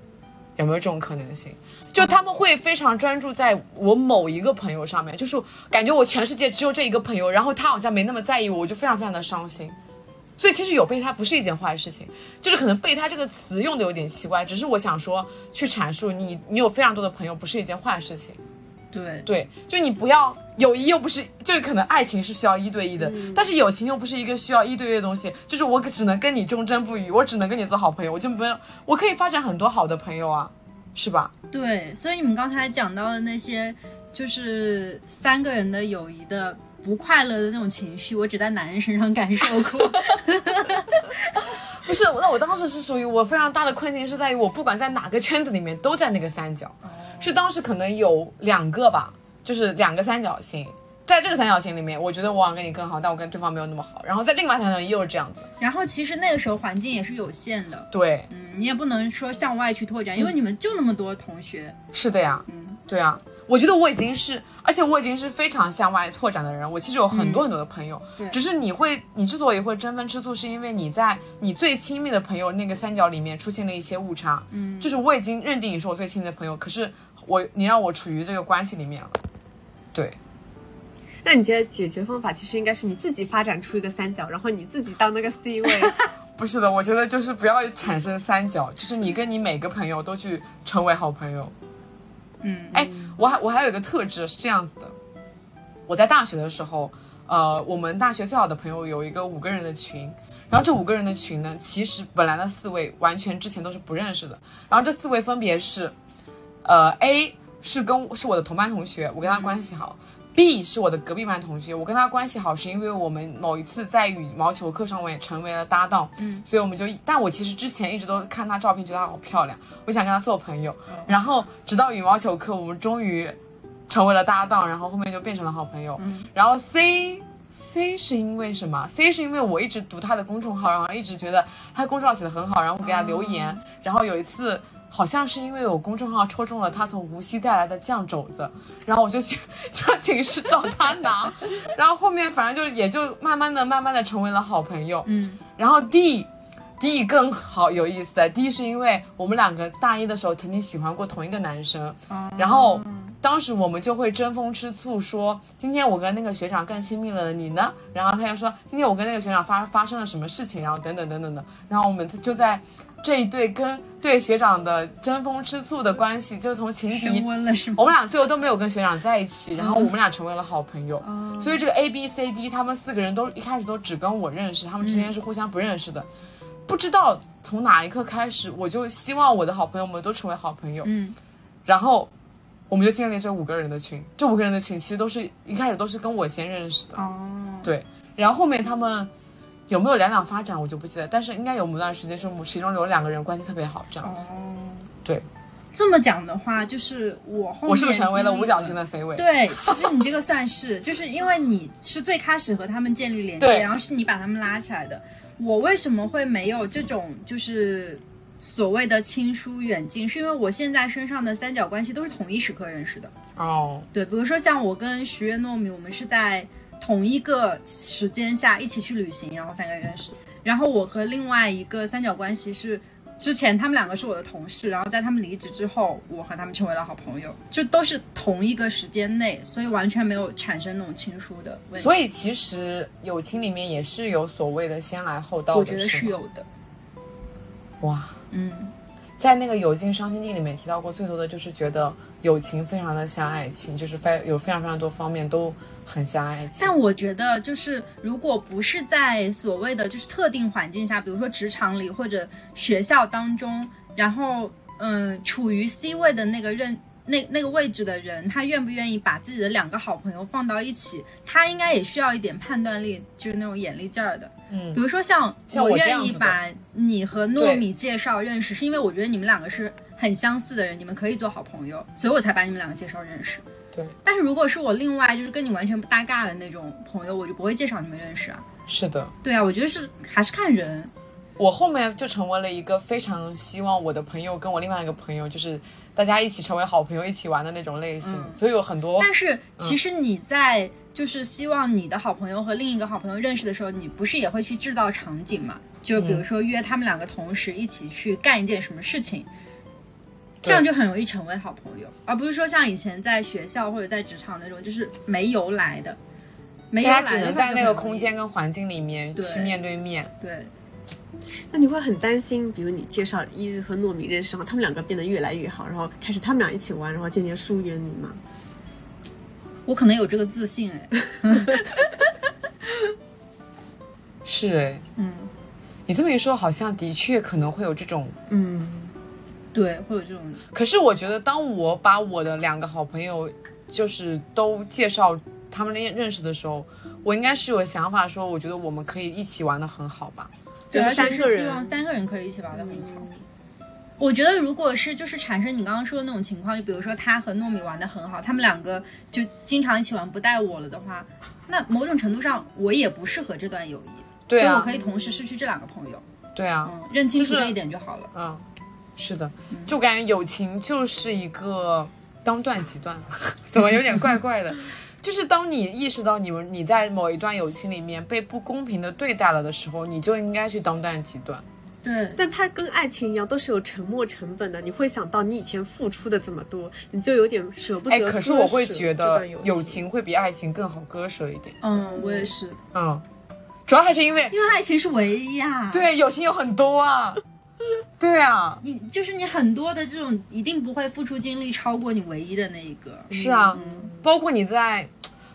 有没有这种可能性？就他们会非常专注在我某一个朋友上面，就是感觉我全世界只有这一个朋友，然后他好像没那么在意我，我就非常非常的伤心。所以其实有备胎不是一件坏事情，就是可能备胎这个词用的有点奇怪，只是我想说去阐述你你有非常多的朋友不是一件坏事情。对对，就你不要友谊又不是，就是可能爱情是需要一对一的，但是友情又不是一个需要一对一的东西。就是我只能跟你忠贞不渝，我只能跟你做好朋友，我就没有，我可以发展很多好的朋友啊，是吧？对，所以你们刚才讲到的那些，就是三个人的友谊的不快乐的那种情绪，我只在男人身上感受过。不是，那我当时是属于我非常大的困境是在于我不管在哪个圈子里面都在那个三角，是当时可能有两个吧，就是两个三角形。在这个三角形里面，我觉得我想跟你更好，但我跟对方没有那么好。然后在另外三角形又是这样子，然后其实那个时候环境也是有限的，对，嗯，你也不能说向外去拓展，因为你们就那么多同学，是的呀，嗯，对啊，我觉得我已经是，而且我已经是非常向外拓展的人。我其实有很多很多的朋友，对只是你会，你之所以会争风吃醋，是因为你在你最亲密的朋友那个三角里面出现了一些误差。嗯就是我已经认定你是我最亲密的朋友，可是我你让我处于这个关系里面了，对，那你觉得解决方法其实应该是你自己发展出一个三角，然后你自己当那个 C 位。不是的，我觉得就是不要产生三角，就是你跟你每个朋友都去成为好朋友。嗯，哎，我还我还有一个特质是这样子的，我在大学的时候，呃，我们大学最好的朋友有一个五个人的群，然后这五个人的群呢，其实本来的四位完全之前都是不认识的，然后这四位分别是，呃，A 是跟是我的同班同学，我跟他关系好。B 是我的隔壁班同学，我跟他关系好是因为我们某一次在羽毛球课上我也成为了搭档，嗯，所以我们就，但我其实之前一直都看她照片，觉得她好漂亮，我想跟她做朋友，然后直到羽毛球课，我们终于成为了搭档，然后后面就变成了好朋友。嗯然后 C C 是因为什么？C 是因为我一直读他的公众号，然后一直觉得他公众号写的很好，然后我给他留言，然后有一次。好像是因为我公众号抽中了他从无锡带来的酱肘子，然后我就去 上寝室找他拿，然后后面反正就也就慢慢的、慢慢的成为了好朋友。嗯然后 D D 更好有意思，D 是因为我们两个大一的时候曾经喜欢过同一个男生，哦然后当时我们就会争风吃醋，说今天我跟那个学长更亲密了，你呢？然后他又说今天我跟那个学长发发生了什么事情，然后等等等等的，然后我们就在这一对跟对学长的争风吃醋的关系，就从情敌温了是吗？我们俩最后都没有跟学长在一起，然后我们俩成为了好朋友。哦所以这个 A B C D 他们四个人都一开始都只跟我认识，他们之间是互相不认识的。不知道从哪一刻开始，我就希望我的好朋友们都成为好朋友，嗯然后我们就建立这五个人的群。这五个人的群其实都是一开始都是跟我先认识的，哦，对。然后后面他们有没有两两发展我就不记得，但是应该有某段时间是我们其中有两个人关系特别好，这样子。哦，对，这么讲的话，就是我后面我是不是成为了五角星的 C 位？对，其实你这个算是，就是因为你是最开始和他们建立连接，然后是你把他们拉起来的。我为什么会没有这种就是所谓的亲疏远近？是因为我现在身上的三角关系都是同一时刻认识的。哦，对，比如说像我跟十月糯米，我们是在同一个时间下一起去旅行，然后三个人认识。然后我和另外一个三角关系是，之前他们两个是我的同事，然后在他们离职之后，我和他们成为了好朋友，就都是同一个时间内，所以完全没有产生那种亲疏的问题。所以其实友情里面也是有所谓的先来后到的，我觉得是有的。哇。嗯，在那个《友情伤心地》里面提到过最多的就是觉得友情非常的像爱情，就是非有非常非常多方面都很像爱情。但我觉得，就是如果不是在所谓的就是特定环境下，比如说职场里或者学校当中，然后嗯，处于 C 位的那个任那那个位置的人，他愿不愿意把自己的两个好朋友放到一起，他应该也需要一点判断力，就是那种眼力劲儿的。嗯比如说像像我愿意把你和糯米介绍认识，是因为我觉得你们两个是很相似的人，你们可以做好朋友，所以我才把你们两个介绍认识。对，但是如果是我另外就是跟你完全不搭嘎的那种朋友，我就不会介绍你们认识啊。是的，对啊，我觉得是还是看人。我后面就成为了一个非常希望我的朋友跟我另外一个朋友，就是大家一起成为好朋友，一起玩的那种类型。所以有很多，但是其实你在就是希望你的好朋友和另一个好朋友认识的时候，你不是也会去制造场景嘛？就比如说约他们两个同时一起去干一件什么事情，这样就很容易成为好朋友，而不是说像以前在学校或者在职场那种就是没由来的，没由来的大家只能在那个空间跟环境里面去面对面。对。那你会很担心，比如你介绍一日和糯米认识，然后他们两个变得越来越好，然后开始他们俩一起玩，然后渐渐疏远你吗？我可能有这个自信哎，是哎，嗯，你这么一说，好像的确可能会有这种。嗯，对，会有这种，可是我觉得，当我把我的两个好朋友，就是都介绍他们认认识的时候，我应该是有想法说，我觉得我们可以一起玩的很好吧。对，就而且是三个人希望三个人可以一起玩的很好。我觉得，如果是就是产生你刚刚说的那种情况，就比如说他和糯米玩的很好，他们两个就经常一起玩，不带我了的话，那某种程度上我也不适合这段友谊，对啊所以我可以同时失去这两个朋友。对啊，嗯，认清楚这一点就好了。嗯，是的，就感觉友情就是一个当断即断，怎么有点怪怪的？就是当你意识到你们你在某一段友情里面被不公平的对待了的时候，你就应该去当断即断。对，但它跟爱情一样，都是有沉没成本的。你会想到你以前付出的这么多，你就有点舍不得哎，可是我会觉得友友情会比爱情更好割舍一点。嗯，我也是，嗯，主要还是因为因为爱情是唯一啊、，对友情有很多啊。对啊，你就是你很多的这种一定不会付出精力超过你唯一的那一个。是啊，包括你在，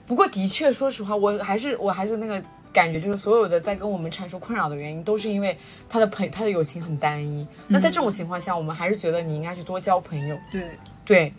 不过的确，说实话，我还是我还是那个感觉，就是所有的在跟我们阐述困扰的原因，都是因为他的朋他的友情很单一。那在这种情况下，我们还是觉得你应该去多交朋友。对，对。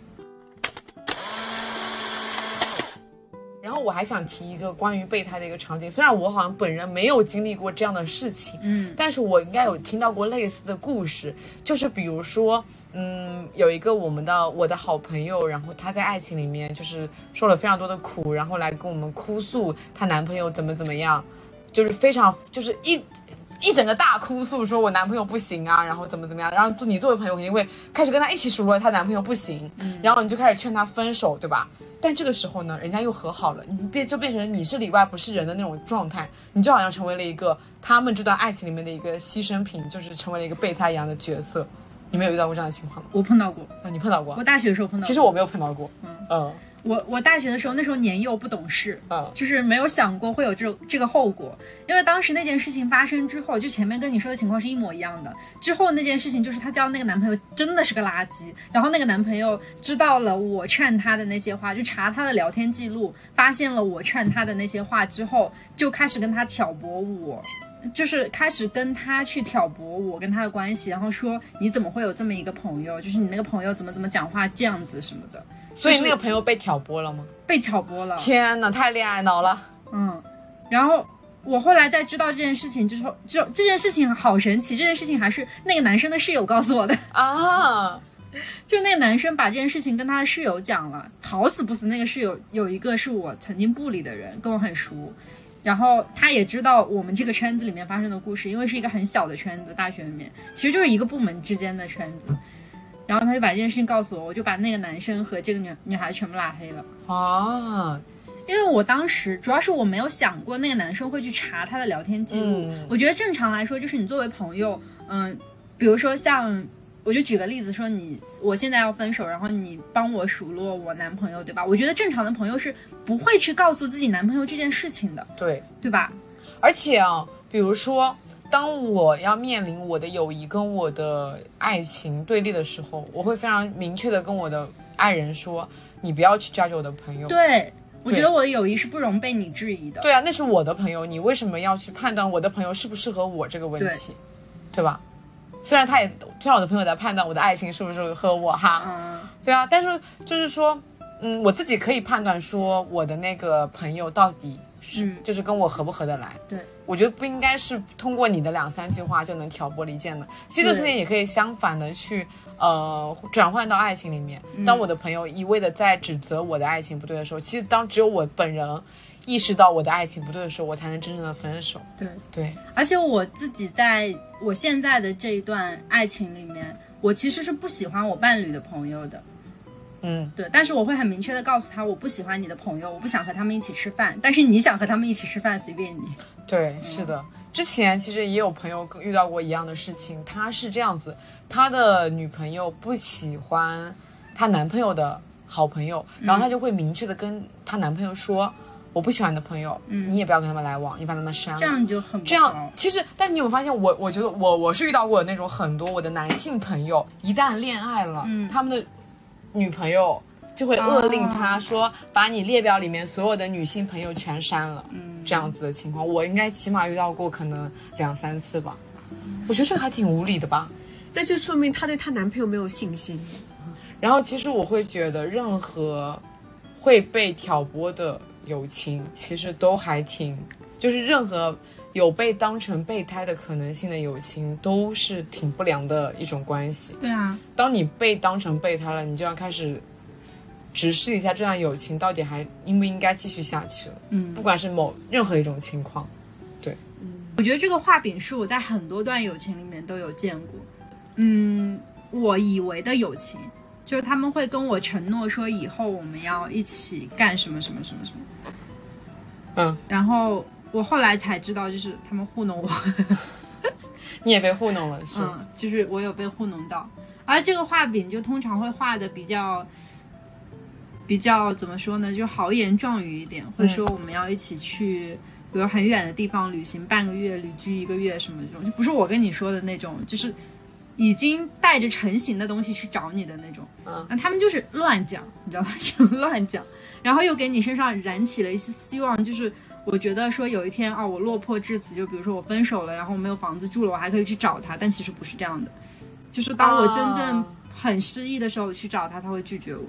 然后我还想提一个关于备胎的一个场景，虽然我好像本人没有经历过这样的事情，嗯。但是我应该有听到过类似的故事，就是比如说，嗯，有一个我们的我的好朋友，然后她在爱情里面就是受了非常多的苦，然后来跟我们哭诉她男朋友怎么怎么样，就是非常就是一一整个大哭诉，说我男朋友不行啊，然后怎么怎么样，然后你作为朋友肯定会开始跟他一起数落她男朋友不行，然后你就开始劝她分手，对吧？但这个时候呢，人家又和好了，你变就变成你是里外不是人的那种状态，你就好像成为了一个他们这段爱情里面的一个牺牲品，就是成为了一个备胎一样的角色。你们有遇到过这样的情况吗？我碰到过，啊，你碰到过我？大学的时候碰到过。其实我没有碰到过。嗯我我大学的时候，那时候年幼不懂事，嗯就是没有想过会有这种这个后果。因为当时那件事情发生之后，就前面跟你说的情况是一模一样的。之后那件事情就是她交那个男朋友真的是个垃圾，然后那个男朋友知道了我劝他的那些话，就查他的聊天记录，发现了我劝他的那些话之后，就开始跟他挑拨我。就是开始跟他去挑拨我跟他的关系，然后说你怎么会有这么一个朋友？就是你那个朋友怎么怎么讲话这样子什么的，所以那个朋友被挑拨了吗？被挑拨了。天哪，太恋爱脑了。嗯，然后我后来在知道这件事情之后，就这件事情好神奇，这件事情还是那个男生的室友告诉我的，啊，就那个男生把这件事情跟他的室友讲了，好死不死那个室友有一个是我曾经部里的人，跟我很熟。然后他也知道我们这个圈子里面发生的故事，因为是一个很小的圈子，大学里面其实就是一个部门之间的圈子。然后他就把这件事情告诉我，我就把那个男生和这个女女孩全部拉黑了。啊，因为我当时主要是我没有想过那个男生会去查他的聊天记录。嗯我觉得正常来说，就是你作为朋友，嗯，比如说像，我就举个例子说你，我现在要分手，然后你帮我数落我男朋友，对吧？我觉得正常的朋友是不会去告诉自己男朋友这件事情的，对，对吧？而且啊，比如说，当我要面临我的友谊跟我的爱情对立的时候，我会非常明确的跟我的爱人说，你不要去 judge 我的朋友。对，我觉得我的友谊是不容被你质疑的。对啊，那是我的朋友，你为什么要去判断我的朋友适不适合我这个问题，对吧？虽然他也，虽然我的朋友在判断我的爱情是不是和我哈，嗯，对啊，但是就是说，嗯，我自己可以判断说我的那个朋友到底是、嗯就是跟我合不合得来。对，我觉得不应该是通过你的两三句话就能挑拨离间的。其实这个事情也可以相反的去呃转换到爱情里面。当我的朋友一味的在指责我的爱情不对的时候，其实当只有我本人意识到我的爱情不对的时候，我才能真正的分手。对，对，而且我自己在我现在的这一段爱情里面，我其实是不喜欢我伴侣的朋友的。嗯，对，但是我会很明确的告诉他，我不喜欢你的朋友，我不想和他们一起吃饭。但是你想和他们一起吃饭，随便你。对，是的。之前其实也有朋友遇到过一样的事情，他是这样子，他的女朋友不喜欢他男朋友的好朋友，然后他就会明确的跟他男朋友说，我不喜欢你的朋友，嗯你也不要跟他们来往，你把他们删了。这样就很不这样好，其实，但你有发现我？我觉得我我是遇到过那种很多我的男性朋友，一旦恋爱了，嗯他们的女朋友就会勒令他说，把你列表里面所有的女性朋友全删了，嗯，这样子的情况，我应该起码遇到过可能两三次吧。我觉得这个还挺无理的吧。那就说明她对她男朋友没有信心。然后其实我会觉得，任何会被挑拨的友情，其实都还挺，就是任何有被当成备胎的可能性的友情，都是挺不良的一种关系。对啊，当你被当成备胎了，你就要开始直视一下这段友情到底还应不应该继续下去了。嗯不，管是某任何一种情况，对，嗯我觉得这个画饼是我在很多段友情里面都有见过。嗯，我以为的友情，就是他们会跟我承诺说以后我们要一起干什么什么什么什么，嗯，然后我后来才知道，就是他们糊弄我。你也被糊弄了，是？嗯，就是我有被糊弄到，而这个画饼就通常会画的比较，比较怎么说呢，就豪言壮语一点，会说我们要一起去，比如很远的地方旅行半个月，旅居一个月什么这种，就不是我跟你说的那种，就是已经带着成型的东西去找你的那种。嗯那，他们就是乱讲，你知道吗？就乱讲，然后又给你身上燃起了一丝希望，就是我觉得说有一天哦，我落魄至此，就比如说我分手了，然后我没有房子住了，我还可以去找他，但其实不是这样的，就是当我真正啊很失意的时候我去找他，他会拒绝我。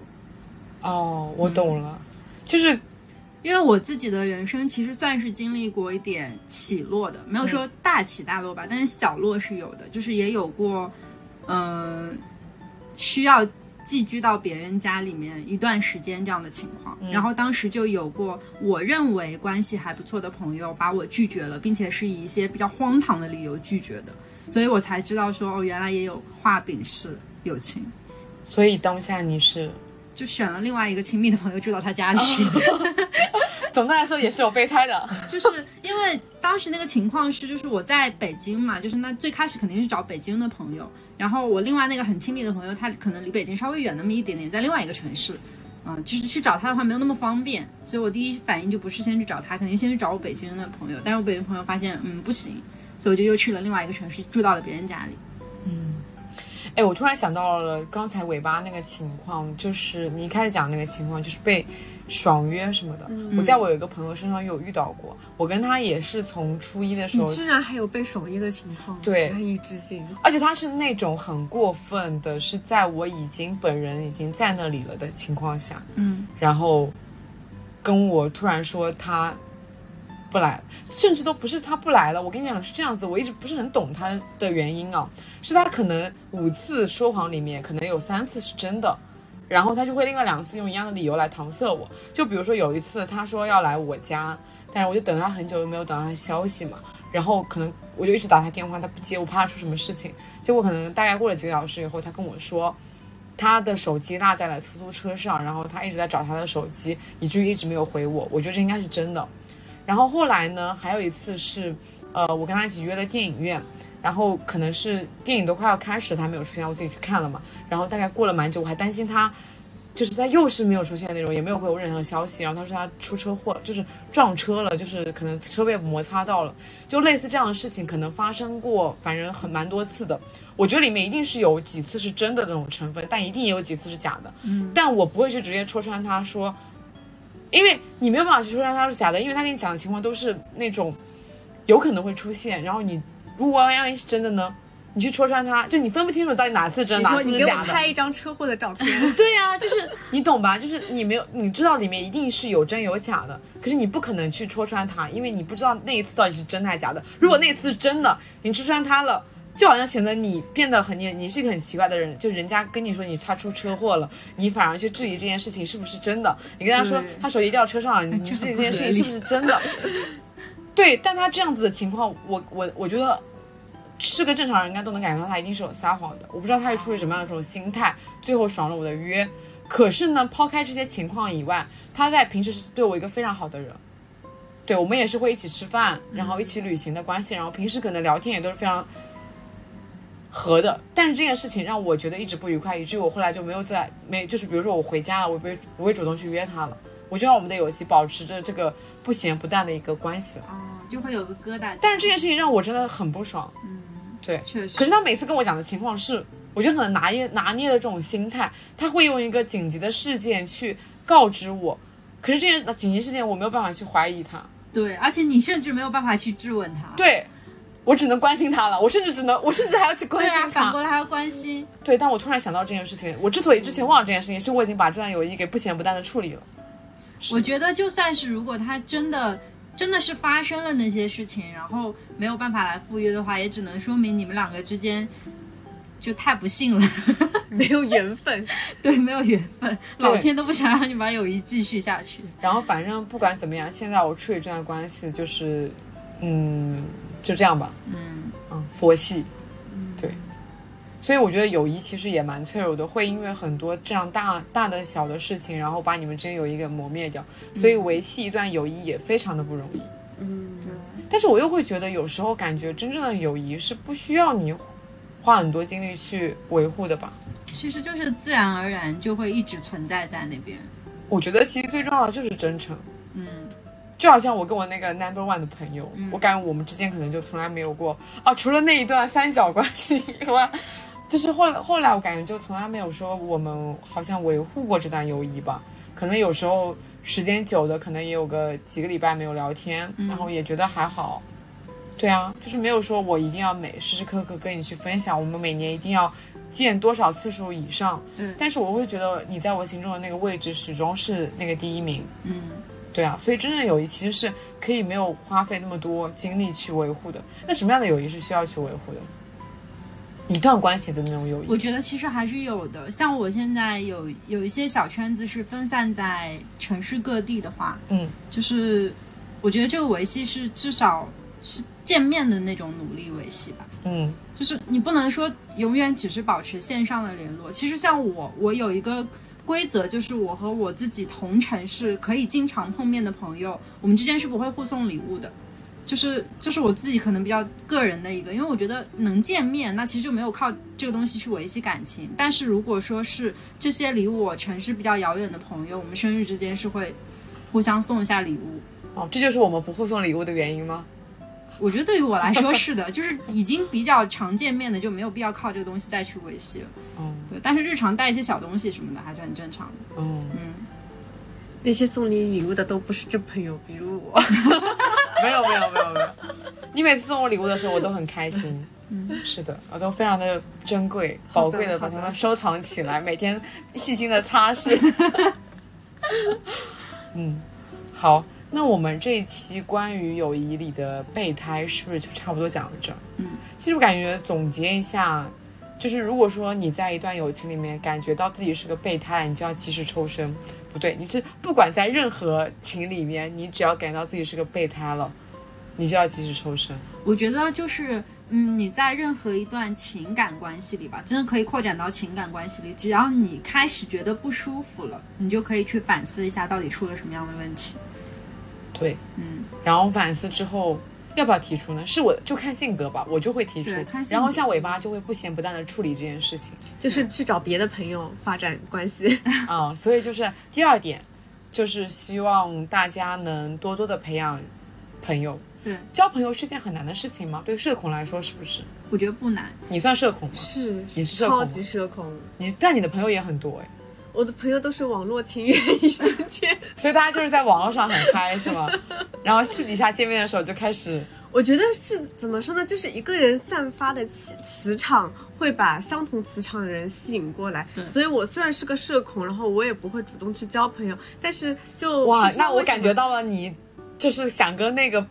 哦，我懂了，就是因为我自己的人生其实算是经历过一点起落的，没有说大起大落吧，但是小落是有的，就是也有过，嗯、需要寄居到别人家里面一段时间这样的情况。然后当时就有过我认为关系还不错的朋友把我拒绝了，并且是以一些比较荒唐的理由拒绝的，所以我才知道说哦，原来也有画饼式友情。所以当下你是，就选了另外一个亲密的朋友住到他家里去。总的来说也是有备胎的。就是因为当时那个情况是，就是我在北京嘛，就是那最开始肯定是找北京的朋友，然后我另外那个很亲密的朋友，他可能离北京稍微远那么一点点，在另外一个城市，嗯，就是去找他的话没有那么方便，所以我第一反应就不是先去找他，肯定先去找我北京的朋友，但是我北京朋友发现，嗯，不行，所以我就又去了另外一个城市，住到了别人家里。哎，我突然想到了刚才尾巴那个情况，就是你一开始讲那个情况，就是被爽约什么的。我在我有一个朋友身上有遇到过，我跟他也是从初一的时候你，居然还有被爽约的情况，对难以置信。而且他是那种很过分的，是在我已经本人已经在那里了的情况下，嗯，然后跟我突然说他不来，甚至都不是他不来了。我跟你讲是这样子，我一直不是很懂他的原因啊，是他可能五次说谎里面可能有三次是真的，然后他就会另外两次用一样的理由来搪塞我。就比如说有一次他说要来我家，但是我就等了他很久都没有等到他消息嘛，然后可能我就一直打他电话，他不接，我怕他出什么事情。结果可能大概过了几个小时以后，他跟我说。他的手机落在了出租车上，然后他一直在找他的手机，以至于一直没有回我。我觉得这应该是真的。然后后来呢，还有一次是，呃，我跟他一起约了电影院，然后可能是电影都快要开始了，他没有出现，我自己去看了嘛。然后大概过了蛮久，我还担心他，就是他又是没有出现那种，也没有回我任何消息。然后他说他出车祸，就是撞车了，就是可能车被摩擦到了，就类似这样的事情可能发生过，反正很蛮多次的。我觉得里面一定是有几次是真的那种成分，但一定也有几次是假的。嗯，但我不会去直接戳穿他说，因为你没有办法去戳穿他是假的，因为他跟你讲的情况都是那种有可能会出现，然后你如果万一是真的呢，你去戳穿他，就你分不清楚到底哪次真哪你说你给我次假。拍一张车祸的照片，对呀、就是你懂吧？就是你没有，你知道里面一定是有真有假的，可是你不可能去戳穿他，因为你不知道那一次到底是真还是假的。如果那次是真的，你戳穿他了，就好像显得你变得很你你是一个很奇怪的人，就人家跟你说你他出车祸了，你反而去质疑这件事情是不是真的。你跟他说对他手机掉车上了，你质疑这件事情是不是真的？对，但他这样子的情况，我我我觉得是个正常人应该都能感觉到他一定是有撒谎的。我不知道他是出于什么样的这种心态，最后爽了我的约。可是呢，抛开这些情况以外，他在平时是对我一个非常好的人。对，我们也是会一起吃饭，然后一起旅行的关系，然后平时可能聊天也都是非常合的。但是这件事情让我觉得一直不愉快，以至于我后来就没有再没，就是比如说我回家了，我不会不会主动去约他了，我就让我们的友谊保持着这个不咸不淡的一个关系了。哦，就会有个疙瘩。但是这件事情让我真的很不爽。嗯，对，确实。可是他每次跟我讲的情况是，我觉得可能拿捏拿捏的这种心态，他会用一个紧急的事件去告知我，可是这件紧急事件我没有办法去怀疑他，对，而且你甚至没有办法去质问他。对我只能关心他了，我甚至只能，我甚至还要去关对啊，心他。反过来还要关心。对，但我突然想到这件事情，我之所以之前忘了这件事情，是我已经把这段友谊给不咸不淡的处理了。我觉得就算是如果他真的真的是发生了那些事情，然后没有办法来赴约的话，也只能说明你们两个之间就太不幸了，没有缘分。对，没有缘分，老天都不想让你把友谊继续下去。然后反正不管怎么样，现在我处理这段关系就是，嗯，就这样吧，嗯，嗯，佛系，对。所以我觉得友谊其实也蛮脆弱的，会因为很多这样大大的小的事情，然后把你们之间友谊给磨灭掉。所以维系一段友谊也非常的不容易。嗯，但是我又会觉得，有时候感觉真正的友谊是不需要你花很多精力去维护的吧？其实就是自然而然就会一直存在在那边。我觉得其实最重要的就是真诚。嗯，就好像我跟我那个 number one 的朋友，嗯我感觉我们之间可能就从来没有过啊，除了那一段三角关系以外，就是后来后来我感觉就从来没有说我们好像维护过这段友谊吧。可能有时候时间久的，可能也有个几个礼拜没有聊天，然后也觉得还好。对啊，就是没有说我一定要每时时刻刻跟你去分享，我们每年一定要见多少次数以上。对但是我会觉得你在我心中的那个位置始终是那个第一名。嗯，对啊，所以真正的友谊其实是可以没有花费那么多精力去维护的。那什么样的友谊是需要去维护的？一段关系的那种友谊，我觉得其实还是有的。像我现在有有一些小圈子是分散在城市各地的话，嗯，就是我觉得这个维系是至少是见面的那种努力维系吧。嗯就是你不能说永远只是保持线上的联络。其实像我，我有一个规则，就是我和我自己同城市可以经常碰面的朋友，我们之间是不会互送礼物的。就是这是我自己可能比较个人的一个，因为我觉得能见面，那其实就没有靠这个东西去维系感情。但是如果说是这些离我城市比较遥远的朋友，我们生日之间是会互相送一下礼物。哦，这就是我们不互送礼物的原因吗？我觉得对于我来说是的，就是已经比较常见面的，就没有必要靠这个东西再去维系了。嗯对，但是日常带一些小东西什么的还是很正常的。嗯，嗯，那些送你礼物的都不是真朋友，比如我。没有没有没有没有，你每次送我礼物的时候，我都很开心。嗯，是的，我都非常的珍贵、宝贵的把它们收藏起来，每天细心的擦拭。嗯，好，那我们这一期关于友谊里的备胎是不是就差不多讲到这儿？嗯，其实我感觉总结一下，就是如果说你在一段友情里面感觉到自己是个备胎，你就要及时抽身。不对，你是不管在任何情里面，你只要感觉到自己是个备胎了，你就要及时抽身。我觉得就是，嗯，你在任何一段情感关系里吧，真的可以扩展到情感关系里。只要你开始觉得不舒服了，你就可以去反思一下到底出了什么样的问题。对，嗯，然后反思之后。要不要提出呢？是我就看性格吧，我就会提出然后像尾巴就会不咸不淡的处理这件事情就是去找别的朋友发展关系。啊、所以就是第二点，就是希望大家能多多的培养朋友。对，交朋友是件很难的事情吗？对社恐来说是不是？我觉得不难。你算社恐吗？是，你是社恐超级社恐。你但你的朋友也很多哎，我的朋友都是网络情缘一线牵。所以大家就是在网络上很嗨是吗？然后私底下见面的时候就开始我觉得是怎么说呢？就是一个人散发的气磁场会把相同磁场的人吸引过来。所以我虽然是个社恐，然后我也不会主动去交朋友，但是就哇那我感觉到了你就是想跟那个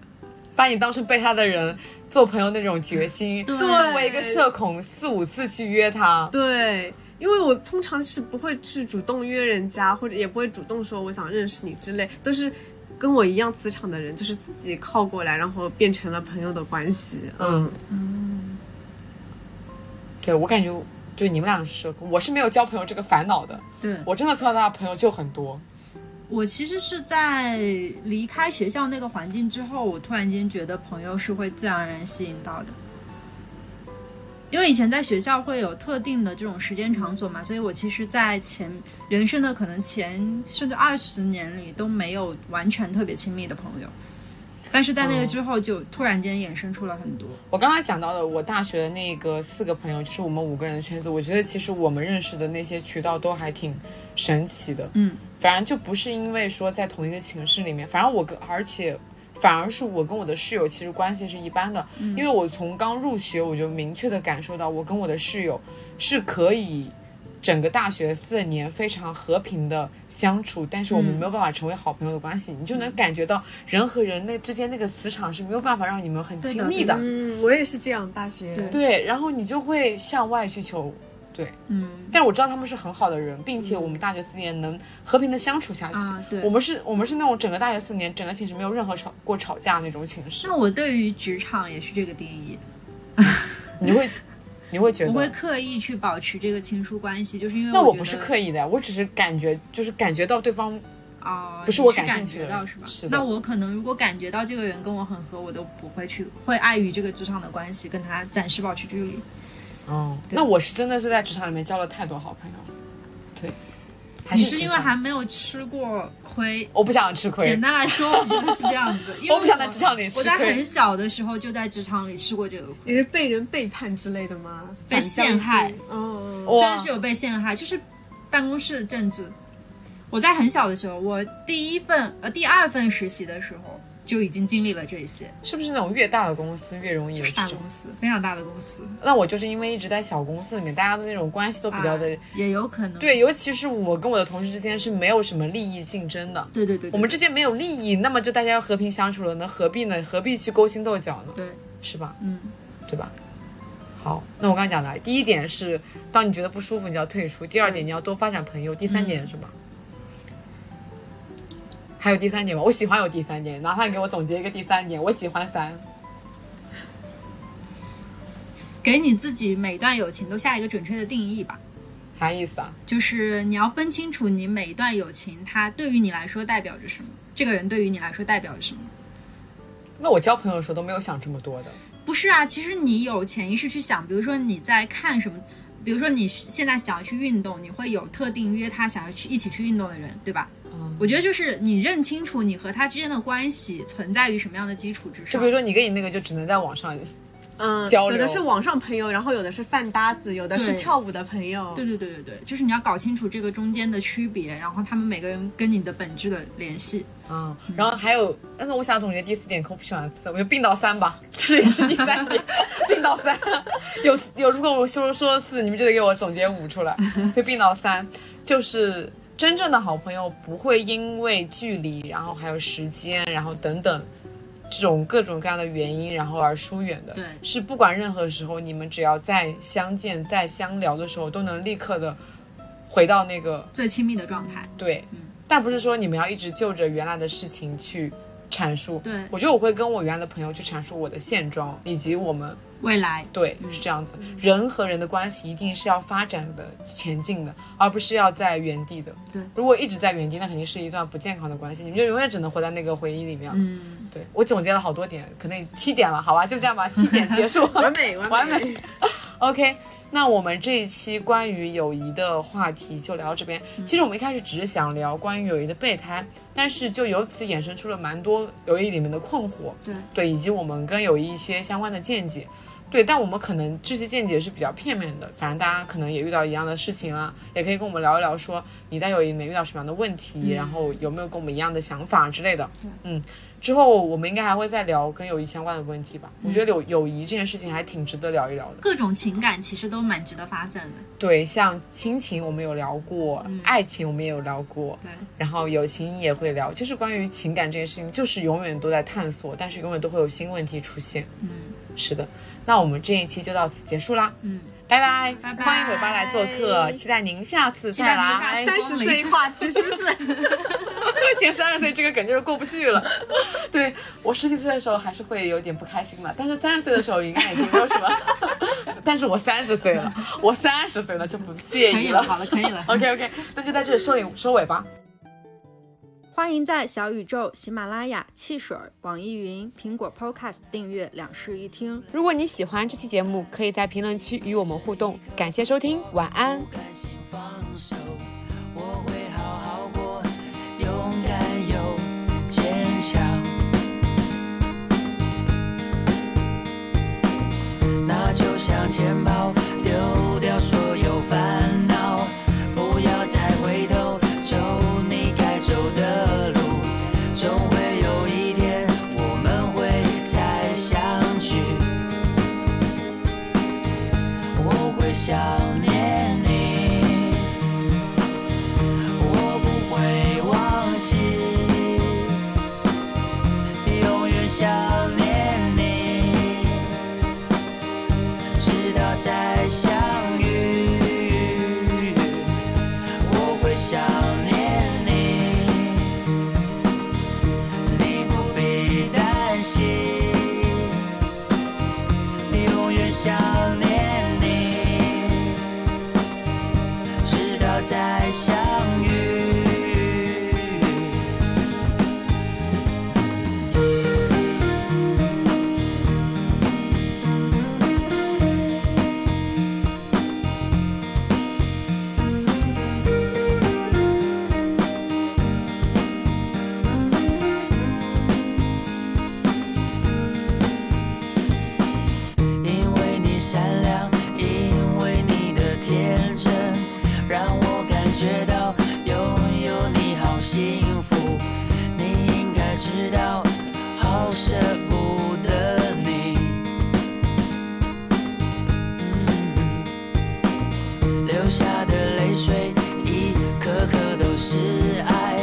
把你当成备胎的人做朋友那种决心。对作为一个社恐，四五次去约他，对，因为我通常是不会去主动约人家，或者也不会主动说我想认识你之类，都是跟我一样磁场的人，就是自己靠过来，然后变成了朋友的关系。嗯，对我感觉就你们俩是，我是没有交朋友这个烦恼的。对我真的从小到大朋友就很多。我其实是在离开学校那个环境之后，我突然间觉得朋友是会自然而然吸引到的。因为以前在学校会有特定的这种时间场所嘛，所以我其实，在前人生的可能前甚至二十年里都没有完全特别亲密的朋友，但是在那个之后就突然间衍生出了很多。我刚才讲到的，我大学的那个四个朋友，就是我们五个人的圈子。我觉得其实我们认识的那些渠道都还挺神奇的。嗯，反正就不是因为说在同一个寝室里面，反正我跟而且反而是我跟我的室友其实关系是一般的，因为我从刚入学我就明确的感受到，我跟我的室友是可以。整个大学四年非常和平的相处，但是我们嗯没有办法成为好朋友的关系，你就能感觉到人和人那之间那个磁场是没有办法让你们很亲密的。嗯，我也是这样，大学对对，然后你就会向外去求，对。嗯，但我知道他们是很好的人，并且我们大学四年能和平的相处下去。啊对我们是我们是那种整个大学四年，整个寝室没有任何吵过吵架那种寝室。那我对于职场也是这个定义。你会你会觉得？我会刻意去保持这个亲疏关系，就是因为那我不是刻意的，我只是感觉就是感觉到对方啊，不是我感感兴趣的觉到是吧？是的那我可能如果感觉到这个人跟我很合，我都不会去，会碍于这个职场的关系，跟他暂时保持距离。哦，那我是真的是在职场里面交了太多好朋友了，对，还你是因为还没有吃过亏。我不想吃亏简，单来说，我觉得是这样子，因为我不想在职场里吃我在很小的时候就在职场里吃过这个亏，你是被人背叛之类的吗？被陷害哦，真的是有被陷害，就是办公室政治。我在很小的时候，我第一份呃第二份实习的时候就已经经历了这些，是不是那种越大的公司越容易有？大公司，非常大的公司，那我就是因为一直在小公司里面，大家的那种关系都比较的、啊也有可能。对，尤其是我跟我的同事之间是没有什么利益竞争的，对对对，对我们之间没有利益，那么就大家要和平相处了，那何必呢？何必去勾心斗角呢？对，是吧？嗯，对吧？好，那我刚才讲的，第一点是，当你觉得不舒服，你就要退出；第二点，你要多发展朋友；第三点是吧？还有第三点吗？我喜欢有第三点，麻烦给我总结一个第三点。我喜欢三，给你自己每段友情都下一个准确的定义吧。啥意思啊？就是你要分清楚你每一段友情，它对于你来说代表着什么，这个人对于你来说代表着什么。那我交朋友的时候都没有想这么多的。不是啊，其实你有潜意识去想，比如说你在看什么，比如说你现在想要去运动，你会有特定约他想要去一起去运动的人，对吧？嗯，我觉得就是你认清楚你和他之间的关系存在于什么样的基础之上。就比如说你跟你那个就只能在网上，嗯，交流有的是网上朋友，然后有的是饭搭子，有的是跳舞的朋友。对对对对对，就是你要搞清楚这个中间的区别，然后他们每个人跟你的本质的联系。嗯，然后还有，但是我想总结第四点，可我不喜欢四，我就并到三吧，这也是第三点，并到三。有有，如果我说说四，你们就得给我总结五出来，所以并到三，就是真正的好朋友不会因为距离，然后还有时间，然后等等。这种各种各样的原因，然后而疏远的，对是不管任何时候，你们只要再相见、再相聊的时候，都能立刻的回到那个最亲密的状态。对，嗯但不是说你们要一直就着原来的事情去阐述。对我觉得我会跟我原来的朋友去阐述我的现状，以及我们未来，对、是这样子。人和人的关系一定是要发展的、前进的，而不是要在原地的。对如果一直在原地，那肯定是一段不健康的关系，你们就永远只能活在那个回忆里面。嗯，对我总结了好多点，可能七点了，好吧，就这样吧，七点结束。完美，完完美。OK，那我们这一期关于友谊的话题就聊到这边。其实我们一开始只是想聊关于友谊的备胎，但是就由此衍生出了蛮多友谊里面的困惑，对对，以及我们跟友谊一些相关的见解。对，但我们可能这些见解是比较片面的，反正大家可能也遇到一样的事情啊，也可以跟我们聊一聊，说你在友谊里面遇到什么样的问题，然后有没有跟我们一样的想法之类的。嗯，之后我们应该还会再聊跟友谊相关的问题吧。我觉得友友谊这件事情还挺值得聊一聊的。各种情感其实都蛮值得发散的。对，像亲情我们有聊过，爱情我们也有聊过，对，然后友情也会聊，就是关于情感这件事情，就是永远都在探索，但是永远都会有新问题出现。嗯，是的，那我们这一期就到此结束啦，嗯，拜拜，拜拜欢迎尾巴来做客，期待您下次再来。三十岁话题是不是？减三十岁这个梗就是过不去了。对我十几岁的时候还是会有点不开心的，但是三十岁的时候应该已经没有什么。但是我三十岁了，我三十岁了就不介意可以了，好了，可以了。OK OK，那就在这里收尾收尾吧。欢迎在小宇宙、喜马拉雅、汽水、网易云、苹果 Podcast 订阅两室一厅。如果你喜欢这期节目，可以在评论区与我们互动。感谢收听，晚安。不甘心放手，我会好好过，勇敢又坚强。那就向前跑，丢掉所有我在笑下的泪水，一颗颗都是爱，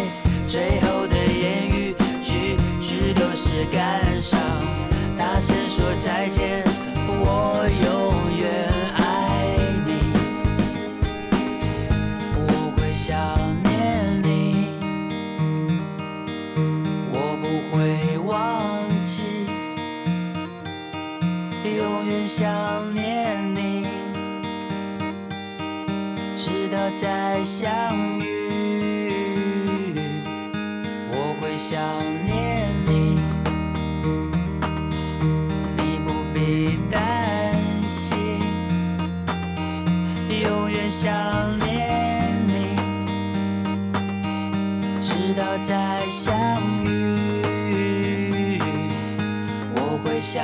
最后的言语，句句都是感伤。大声说再见，再相遇。我会想念你。你不必担心，永远想念你，直到再相遇。我会想